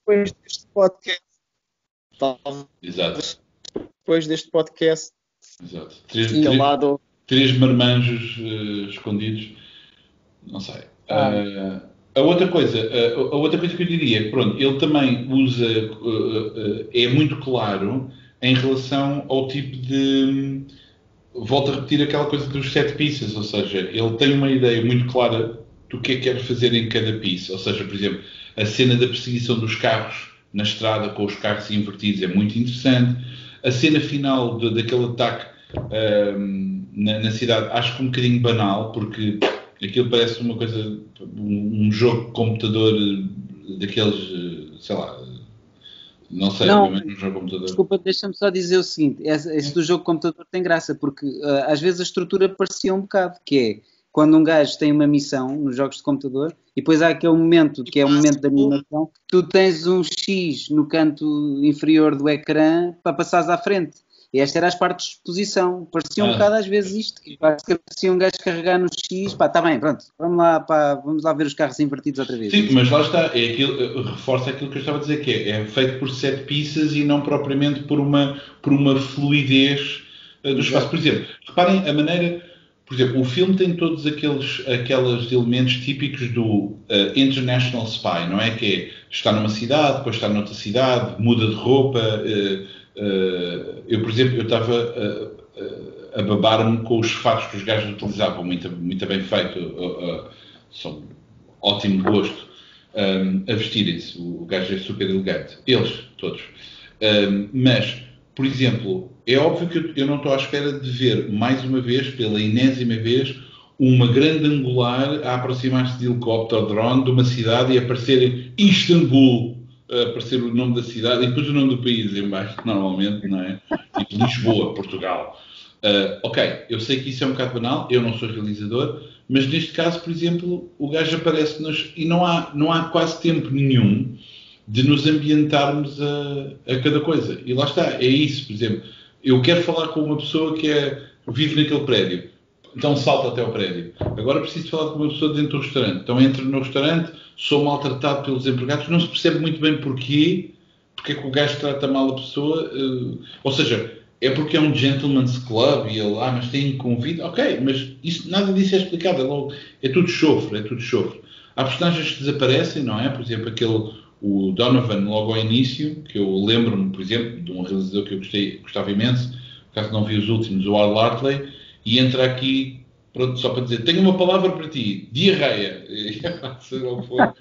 depois deste podcast. Talvez Exato. Depois deste podcast. Exato. Três, três, três marmanjos uh, escondidos. Não sei. Ah. Uh, a outra coisa, uh, a outra coisa que eu diria, pronto, ele também usa, é muito claro em relação ao tipo de volto a repetir aquela coisa dos sete pieces, ou seja, ele tem uma ideia muito clara do que é que quer fazer em cada piece. Ou seja, por exemplo, a cena da perseguição dos carros na estrada com os carros invertidos é muito interessante. A cena final de, daquele ataque na, na, cidade acho que um bocadinho banal, porque aquilo parece uma coisa, um, um jogo de computador daqueles, sei lá, não sei, não, no jogo de computador. Desculpa, deixa-me só dizer o seguinte: esse, do jogo de computador tem graça, porque uh, às vezes a estrutura parecia um bocado, que é quando um gajo tem uma missão nos jogos de computador e depois há aquele momento que é o momento da animação, tu tens um X no canto inferior do ecrã para passares à frente. E esta era as partes de exposição. Parecia um ah. bocado às vezes isto, que parecia um gajo carregar no X, pá, está bem, pronto, vamos lá, pá, vamos lá ver os carros invertidos outra vez. Sim, mas lá está, é aquilo, reforça aquilo que eu estava a dizer, que é, é feito por sete pistas e não propriamente por uma, por uma fluidez uh, do espaço. Por exemplo, reparem a maneira, por exemplo, o filme tem todos aqueles, aqueles elementos típicos do uh, International Spy, não é? Que é, está numa cidade, depois está noutra cidade, muda de roupa, Uh, eu, por exemplo, eu estava a, a, babar-me com os fatos que os gajos utilizavam, muito, muito bem feito, uh, uh, são ótimo gosto, a vestirem-se. O gajo é super elegante. Eles, todos. Mas, por exemplo, é óbvio que eu, eu não estou à espera de ver, mais uma vez, pela enésima vez, uma grande angular a aproximar-se de helicóptero drone de uma cidade e aparecer em Istambul aparecer o nome da cidade e depois o nome do país em baixo, normalmente, não é? Tipo Lisboa, Portugal. Uh, ok, eu sei que isso é um bocado banal, eu não sou realizador, mas neste caso, por exemplo, o gajo aparece-nos e não há, não há quase tempo nenhum de nos ambientarmos a, a cada coisa. E lá está, é isso, por exemplo. Eu quero falar com uma pessoa que é, vive naquele prédio então salto até ao prédio. Agora preciso falar com uma pessoa dentro do restaurante. Então entro no restaurante, sou maltratado pelos empregados, não se percebe muito bem porquê, porque é que o gajo trata mal a pessoa. Uh, ou seja, é porque é um gentleman's club e ele, ah, mas tem convite. Ok, mas isso, nada disso é explicado. É, logo, é tudo chofre, é tudo chofre. Há personagens que desaparecem, não é? Por exemplo, aquele, o Donovan, logo ao início, que eu lembro-me, por exemplo, de um realizador que eu gostei, gostava imenso, caso não vi os últimos, o Al Hartley, e entra aqui, pronto, só para dizer, tenho uma palavra para ti, diarreia.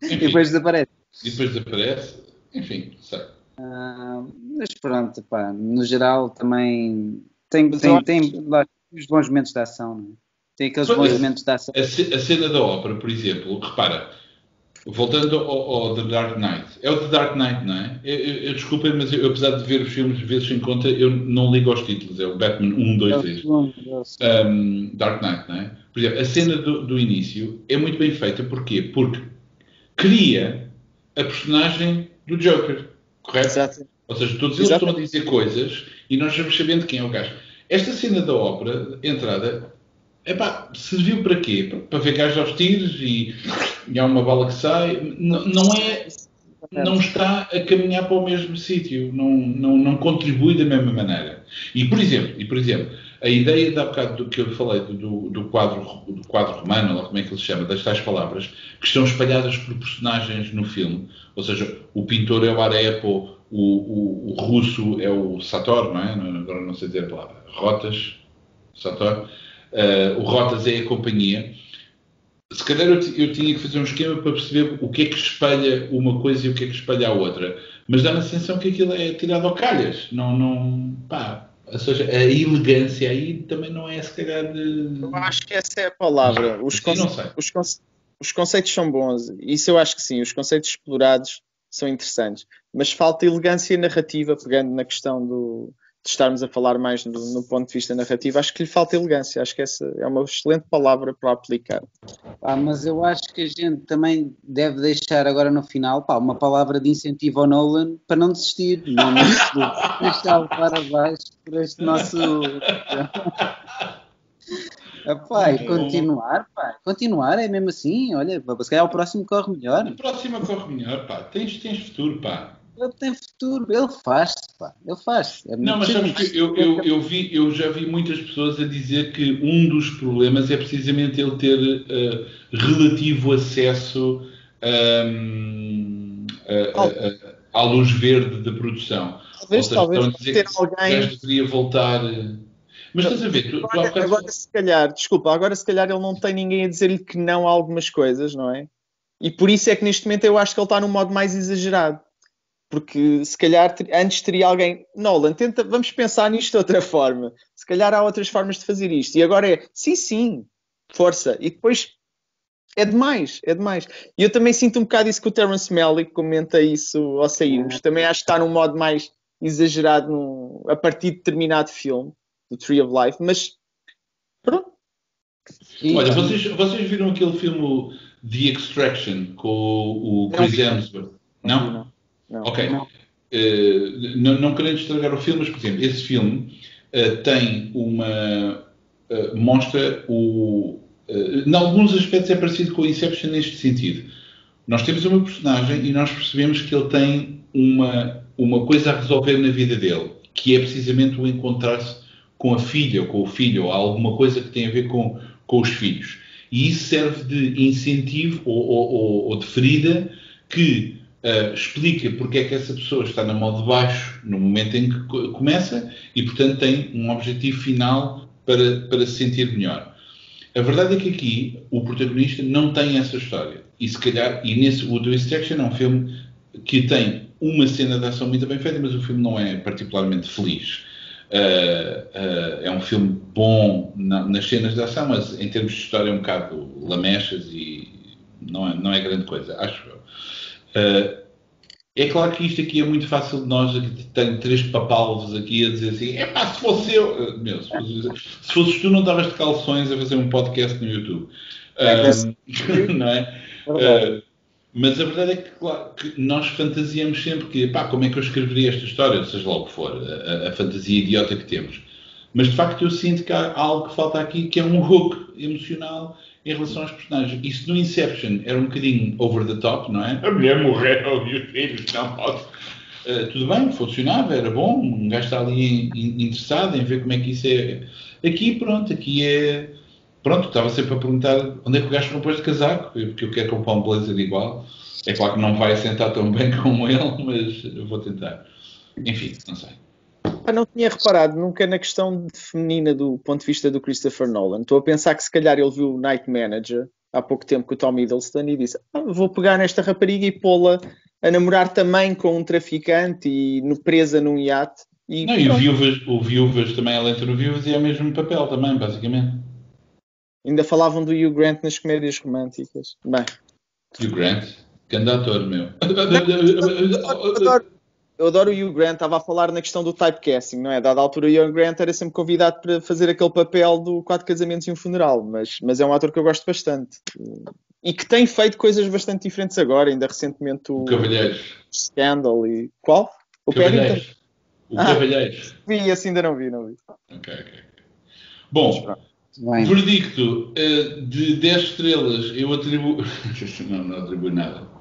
E, depois desaparece. E depois desaparece, enfim, sei. Uh, mas pronto, pá, no geral também tem, tem, tem lá, os bons momentos de ação, não é? Tem aqueles bons momentos de ação. A, a cena da ópera, por exemplo, repara, Voltando ao, ao, The Dark Knight. É o The Dark Knight, não é? Eu, eu, eu desculpem, mas eu, apesar de ver os filmes vezes em conta, eu não ligo aos títulos. É o Batman 1, 2, 3. Um, Dark Knight, não é? Por exemplo, a cena do, do, início é muito bem feita. Porquê? Porque cria a personagem do Joker, correto? Exato. Ou seja, todos eles estão a dizer coisas e nós vamos sabendo quem é o gajo. Esta cena da ópera, entrada, Epá, serviu para quê? Para ver gajos aos tiros e, e há uma bala que sai. Não, não é. Não está a caminhar para o mesmo sítio, não, não, não contribui da mesma maneira. E por exemplo, e, por exemplo a ideia da bocado do que eu falei do, do, quadro, do quadro romano, ou como é que ele se chama, das tais palavras, que estão espalhadas por personagens no filme, ou seja, o pintor é o Arepo, o, o, o russo é o Sator, não é? Agora não sei dizer a palavra, Rotas, Sator uh, o Rotas é a companhia, se calhar eu, eu, tinha que fazer um esquema para perceber o que é que espelha uma coisa e o que é que espelha a outra. Mas dá-me a sensação que aquilo é tirado ao calhas. Não, não, pá, ou seja, a elegância aí também não é se calhar de... Eu acho que essa é a palavra. Os, conce... os, conce... os conceitos são bons. Isso eu acho que sim. Os conceitos explorados são interessantes. Mas falta elegância narrativa, pegando na questão do, de estarmos a falar mais no, no, ponto de vista narrativo, acho que lhe falta elegância. Acho que essa é uma excelente palavra para aplicar. Ah, mas eu acho que a gente também deve deixar agora no final pá, uma palavra de incentivo ao Nolan para não desistir. Não, não deixá-lo para baixo por este nosso. Epá, e continuar, pá, continuar é mesmo assim, olha, se calhar o próximo corre melhor. O próximo corre melhor, pá, tens, tens futuro, pá ele tem futuro, ele faz, pá, ele faz. É não, mas que eu, eu, eu, vi, eu já vi muitas pessoas a dizer que um dos problemas é precisamente ele ter uh, relativo acesso um, a, a, à luz verde da produção. Talvez, seja, talvez ter que alguém. deveria voltar. Mas estás a ver, tu, agora, tu agora se calhar, desculpa, agora se calhar ele não tem ninguém a dizer-lhe que não a algumas coisas, não é? E por isso é que neste momento eu acho que ele está num modo mais exagerado porque se calhar antes teria alguém, Nolan, tenta, vamos pensar nisto de outra forma. Se calhar há outras formas de fazer isto. E agora é, sim, sim, força. E depois é demais, é demais. E eu também sinto um bocado isso que o Terence Malick comenta isso ao sairmos. Também acho que está num modo mais exagerado no, a partir de determinado filme, do Tree of Life, mas pronto. Olha, vocês, vocês viram aquele filme The Extraction com o, o Chris Hemsworth? Não? não. Não, ok. Não. Uh, não, não, querendo estragar o filme, mas, por exemplo, esse filme uh, tem uma. Uh, mostra o. em alguns aspectos é parecido com o Inception neste sentido. Nós temos uma personagem e nós percebemos que ele tem uma, uma coisa a resolver na vida dele, que é precisamente o encontrar-se com a filha ou com o filho, ou alguma coisa que tem a ver com, com os filhos. E isso serve de incentivo ou, ou, ou de ferida que uh, explica porque é que essa pessoa está na mão de baixo no momento em que começa e, portanto, tem um objetivo final para, para se sentir melhor. A verdade é que aqui o protagonista não tem essa história. E se calhar, e nesse o The Extraction é um filme que tem uma cena de ação muito bem feita, mas o filme não é particularmente feliz. Uh, uh, é um filme bom na, nas cenas de ação, mas em termos de história é um bocado lamechas e não é, não é grande coisa, acho eu. Uh, é claro que isto aqui é muito fácil de nós, tenho três papalvos aqui a dizer assim, é pá, se fosse eu, uh, meu, se, fosse, se fosses tu não estavas de calções a fazer um podcast no YouTube. Uh, não é? Uh, mas a verdade é que, claro, que nós fantasiamos sempre que, pá, como é que eu escreveria esta história, seja lá o que for, a, a, fantasia idiota que temos. Mas de facto eu sinto que há algo que falta aqui que é um hook emocional em relação aos personagens. Isso no Inception era um bocadinho over the top, não é? A mulher morreu e os filhos não pode. Uh, tudo bem, funcionava, era bom, um gajo está ali interessado em ver como é que isso é. Aqui, pronto, aqui é. Pronto, estava sempre a perguntar onde é que o gajo compôs de casaco, porque eu quero comprar um blazer igual. É claro que não vai sentar tão bem como ele, mas vou tentar. Enfim, não sei. Ah, não tinha reparado nunca na questão feminina do ponto de vista do Christopher Nolan. Estou a pensar que se calhar ele viu o Night Manager há pouco tempo com o Tom Hiddleston e disse: ah, vou pegar nesta rapariga e pô-la a namorar também com um traficante e no, presa num iate. E, não, e o viúvas, o viúvas também, ela entra no viúvas e é o mesmo papel também, basicamente. Ainda falavam do Hugh Grant nas comédias românticas. Bem. Hugh Grant? Grande ator, meu. Adoro, eu adoro o Hugh Grant, estava a falar na questão do typecasting, não é? Dada a altura, o Hugh Grant era sempre convidado para fazer aquele papel do Quatro Casamentos e um Funeral, mas, mas é um ator que eu gosto bastante. E que tem feito coisas bastante diferentes agora, ainda recentemente o, o Cavalheiros. Scandal e. Qual? O Cavalheiros. O ah, Cavalheiros. Vi, assim ainda não vi, não vi. Ok, ok. Bom, Bem. verdicto uh, de 10 estrelas, eu atribuo. não, não atribuo nada.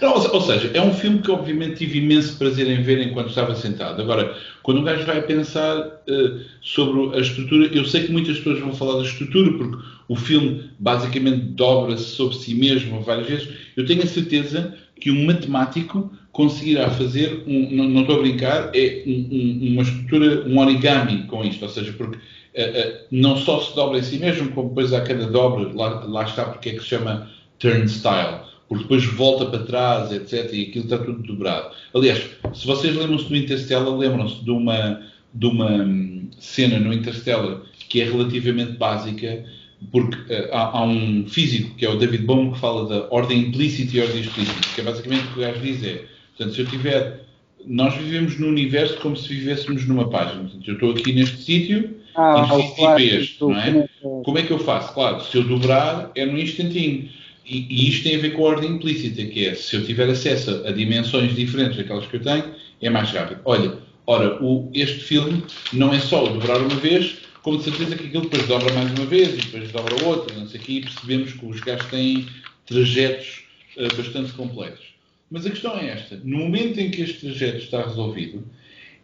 Não, ou, seja, é um filme que obviamente tive imenso prazer em ver enquanto estava sentado. Agora, quando um gajo vai pensar uh, sobre a estrutura, eu sei que muitas pessoas vão falar da estrutura, porque o filme basicamente dobra-se sobre si mesmo várias vezes. Eu tenho a certeza, que um matemático conseguirá fazer, um, não, não, estou a brincar, é um, um, uma estrutura, um origami com isto, ou seja, porque uh, uh, não só se dobra em si mesmo, como depois a cada dobra, lá, lá está porque é que se chama turnstile, porque depois volta para trás, etc, e aquilo está tudo dobrado. Aliás, se vocês lembram-se do Interstellar, lembram-se de uma, de uma hum, cena no Interstellar que é relativamente básica, porque uh, há, há, um físico, que é o David Bohm, que fala da ordem implícita e ordem explícita, que é basicamente o que o gajo diz é, portanto, se eu tiver, nós vivemos no universo como se vivêssemos numa página, portanto, eu estou aqui neste sítio, ah, e o tipo este, não é? Como é que eu faço? Claro, se eu dobrar, é num instantinho. E, e, isto tem a ver com a ordem implícita, que é, se eu tiver acesso a dimensões diferentes daquelas que eu tenho, é mais rápido. Olha, ora, o, este filme não é só dobrar uma vez, como de certeza que aquilo depois dobra mais uma vez e depois dobra outra, não sei o e percebemos que os gajos têm trajetos uh, bastante complexos. Mas a questão é esta: no momento em que este trajeto está resolvido,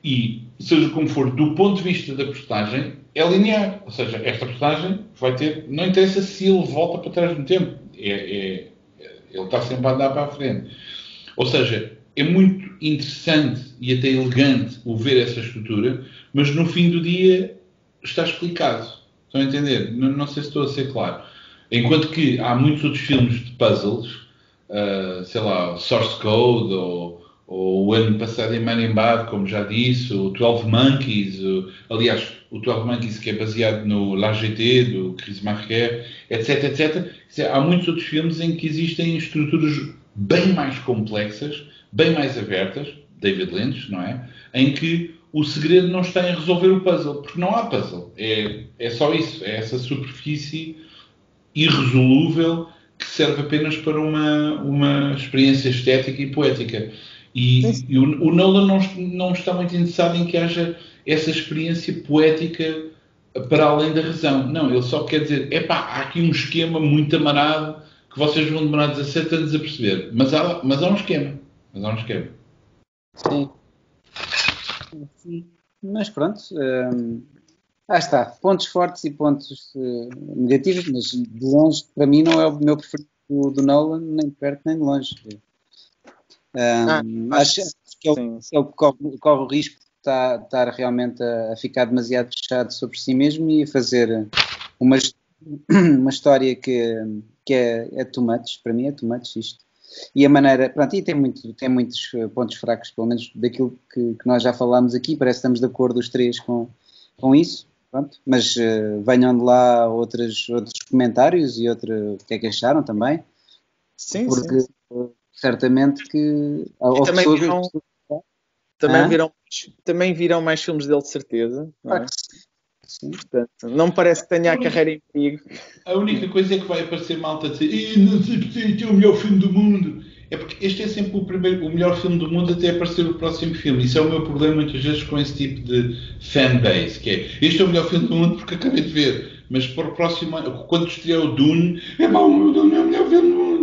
e seja como for, do ponto de vista da postagem, é linear. Ou seja, esta postagem vai ter. Não interessa se ele volta para trás no tempo, é, é, ele está sempre a andar para a frente. Ou seja, é muito interessante e até elegante o ver essa estrutura, mas no fim do dia está explicado. Estão a entender? Não, não, sei se estou a ser claro. Enquanto que há muitos outros filmes de puzzles, uh, sei lá, Source Code ou, ou o ano passado em Man in Bad, como já disse, o 12 Monkeys, aliás, o 12 Monkeys que é baseado no LGT do Chris Marquer, etc, etc. Há muitos outros filmes em que existem estruturas bem mais complexas, bem mais abertas, David Lynch, não é? Em que o segredo não está em resolver o puzzle, porque não há puzzle. É, é só isso, é essa superfície irresolúvel que serve apenas para uma, uma experiência estética e poética. E, e o, o, Nolan não, não está muito interessado em que haja essa experiência poética para além da razão. Não, ele só quer dizer, epá, há aqui um esquema muito amarado que vocês vão demorar 17 anos a perceber. Mas há, mas há um esquema. Mas há um esquema. Sim. Mas pronto, hum, ah está, pontos fortes e pontos uh, negativos, mas de longe, para mim, não é o meu preferido do, do Nolan, nem de perto nem de longe. Um, ah, acho, que ele, ele corre, corre, o risco de estar, estar realmente a, a, ficar demasiado fechado sobre si mesmo e a fazer uma, uma história que, que é, é too much, para mim é too much isto. E a maneira, pronto, e tem, muito, tem muitos eh, pontos fracos, pelo menos daquilo que, que nós já falámos aqui, parece que estamos de acordo os três com, com isso, pronto, mas uh, venham de lá outros, outros comentários e outro, o que é que acharam também, sim, porque sim. Certamente que também pessoas virão, também, virão, também virão mais filmes dele de certeza, não é? Sim. Portanto, não me parece que tenha a carreira em perigo. A única coisa é que vai aparecer malta a dizer não sei porque este é o melhor filme do mundo. É porque este é sempre o, primeiro, o melhor filme do mundo até aparecer o próximo filme. Isso é o meu problema muitas vezes com esse tipo de fanbase, que é este é o melhor filme do mundo porque acabei de ver. Mas para o próximo ano, quando estrear o Dune, é mau, o Dune é o melhor filme do mundo.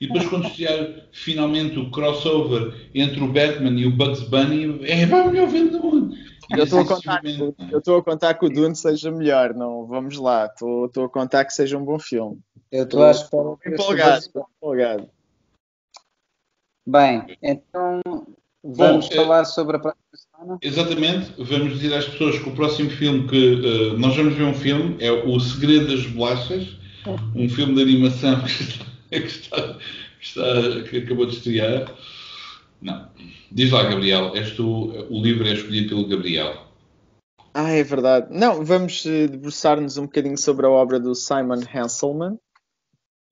E depois quando estrear finalmente o crossover entre o Batman e o Bugs Bunny, é mau, o melhor filme do mundo. Eu estou a contar, eu estou a contar que o Dune seja melhor, não, vamos lá, estou, estou a contar que seja um bom filme. Eu estou a esperar. Empolgado, empolgado. Bem, então vamos bom, falar é, sobre a próxima semana. Exatamente, vamos dizer às pessoas que o próximo filme que uh, nós vamos ver um filme é O Segredo das Bolachas, um filme de animação que, está, que, está, que, está, que acabou de estrear. Não. Diz lá, Gabriel, és tu, o livro é escolhido pelo Gabriel. Ah, é verdade. Não, vamos eh, debruçar-nos um bocadinho sobre a obra do Simon Hanselman.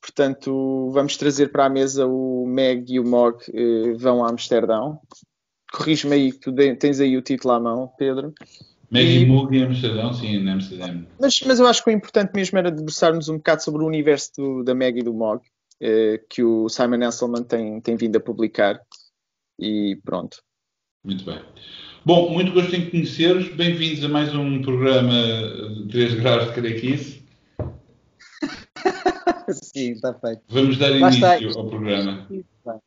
Portanto, vamos trazer para a mesa o Meg e o Mog eh, vão a Amsterdão. Corrige-me aí, tu tens aí o título à mão, Pedro. Meg e, Mog em Amsterdão, sim, em Amsterdão. Mas, mas eu acho que o importante mesmo era debruçar-nos um bocado sobre o universo do, da Meg e do Mog, que o Simon Hanselman tem, tem vindo a publicar e pronto. Muito bem. Bom, muito gosto em conhecer-vos. Bem-vindos a mais um programa de 3 graus de carequice. Sim, está feito. Vamos dar início ao programa.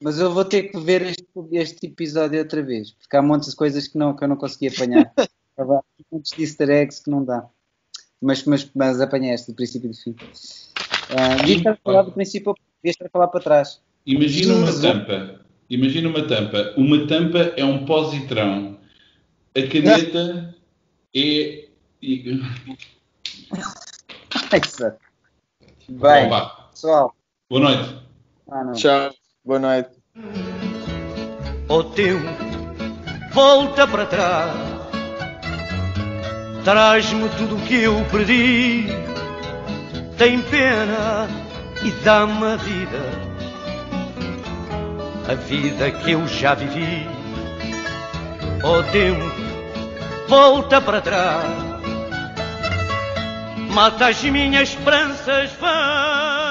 Mas eu vou ter que ver este, este, episódio outra vez, porque há muitas coisas que, não, que eu não consegui apanhar. há muitos easter eggs que não dá. Mas, mas, mas apanhei este do princípio e do fim. Uh, devia estar a falar do princípio, devia estar a falar para trás. Imagina uma tampa Imagina uma tampa. Uma tampa é um positrão. A caneta é. Exato. Bem, Opa. pessoal. Boa noite. Ah, Tchau. Boa noite. O tempo volta para trás. Traz-me tudo o que eu perdi. Tem pena e dá-me a vida. A vida que eu já vivi. O tempo volta para trás mata as minhas esperanças vãs.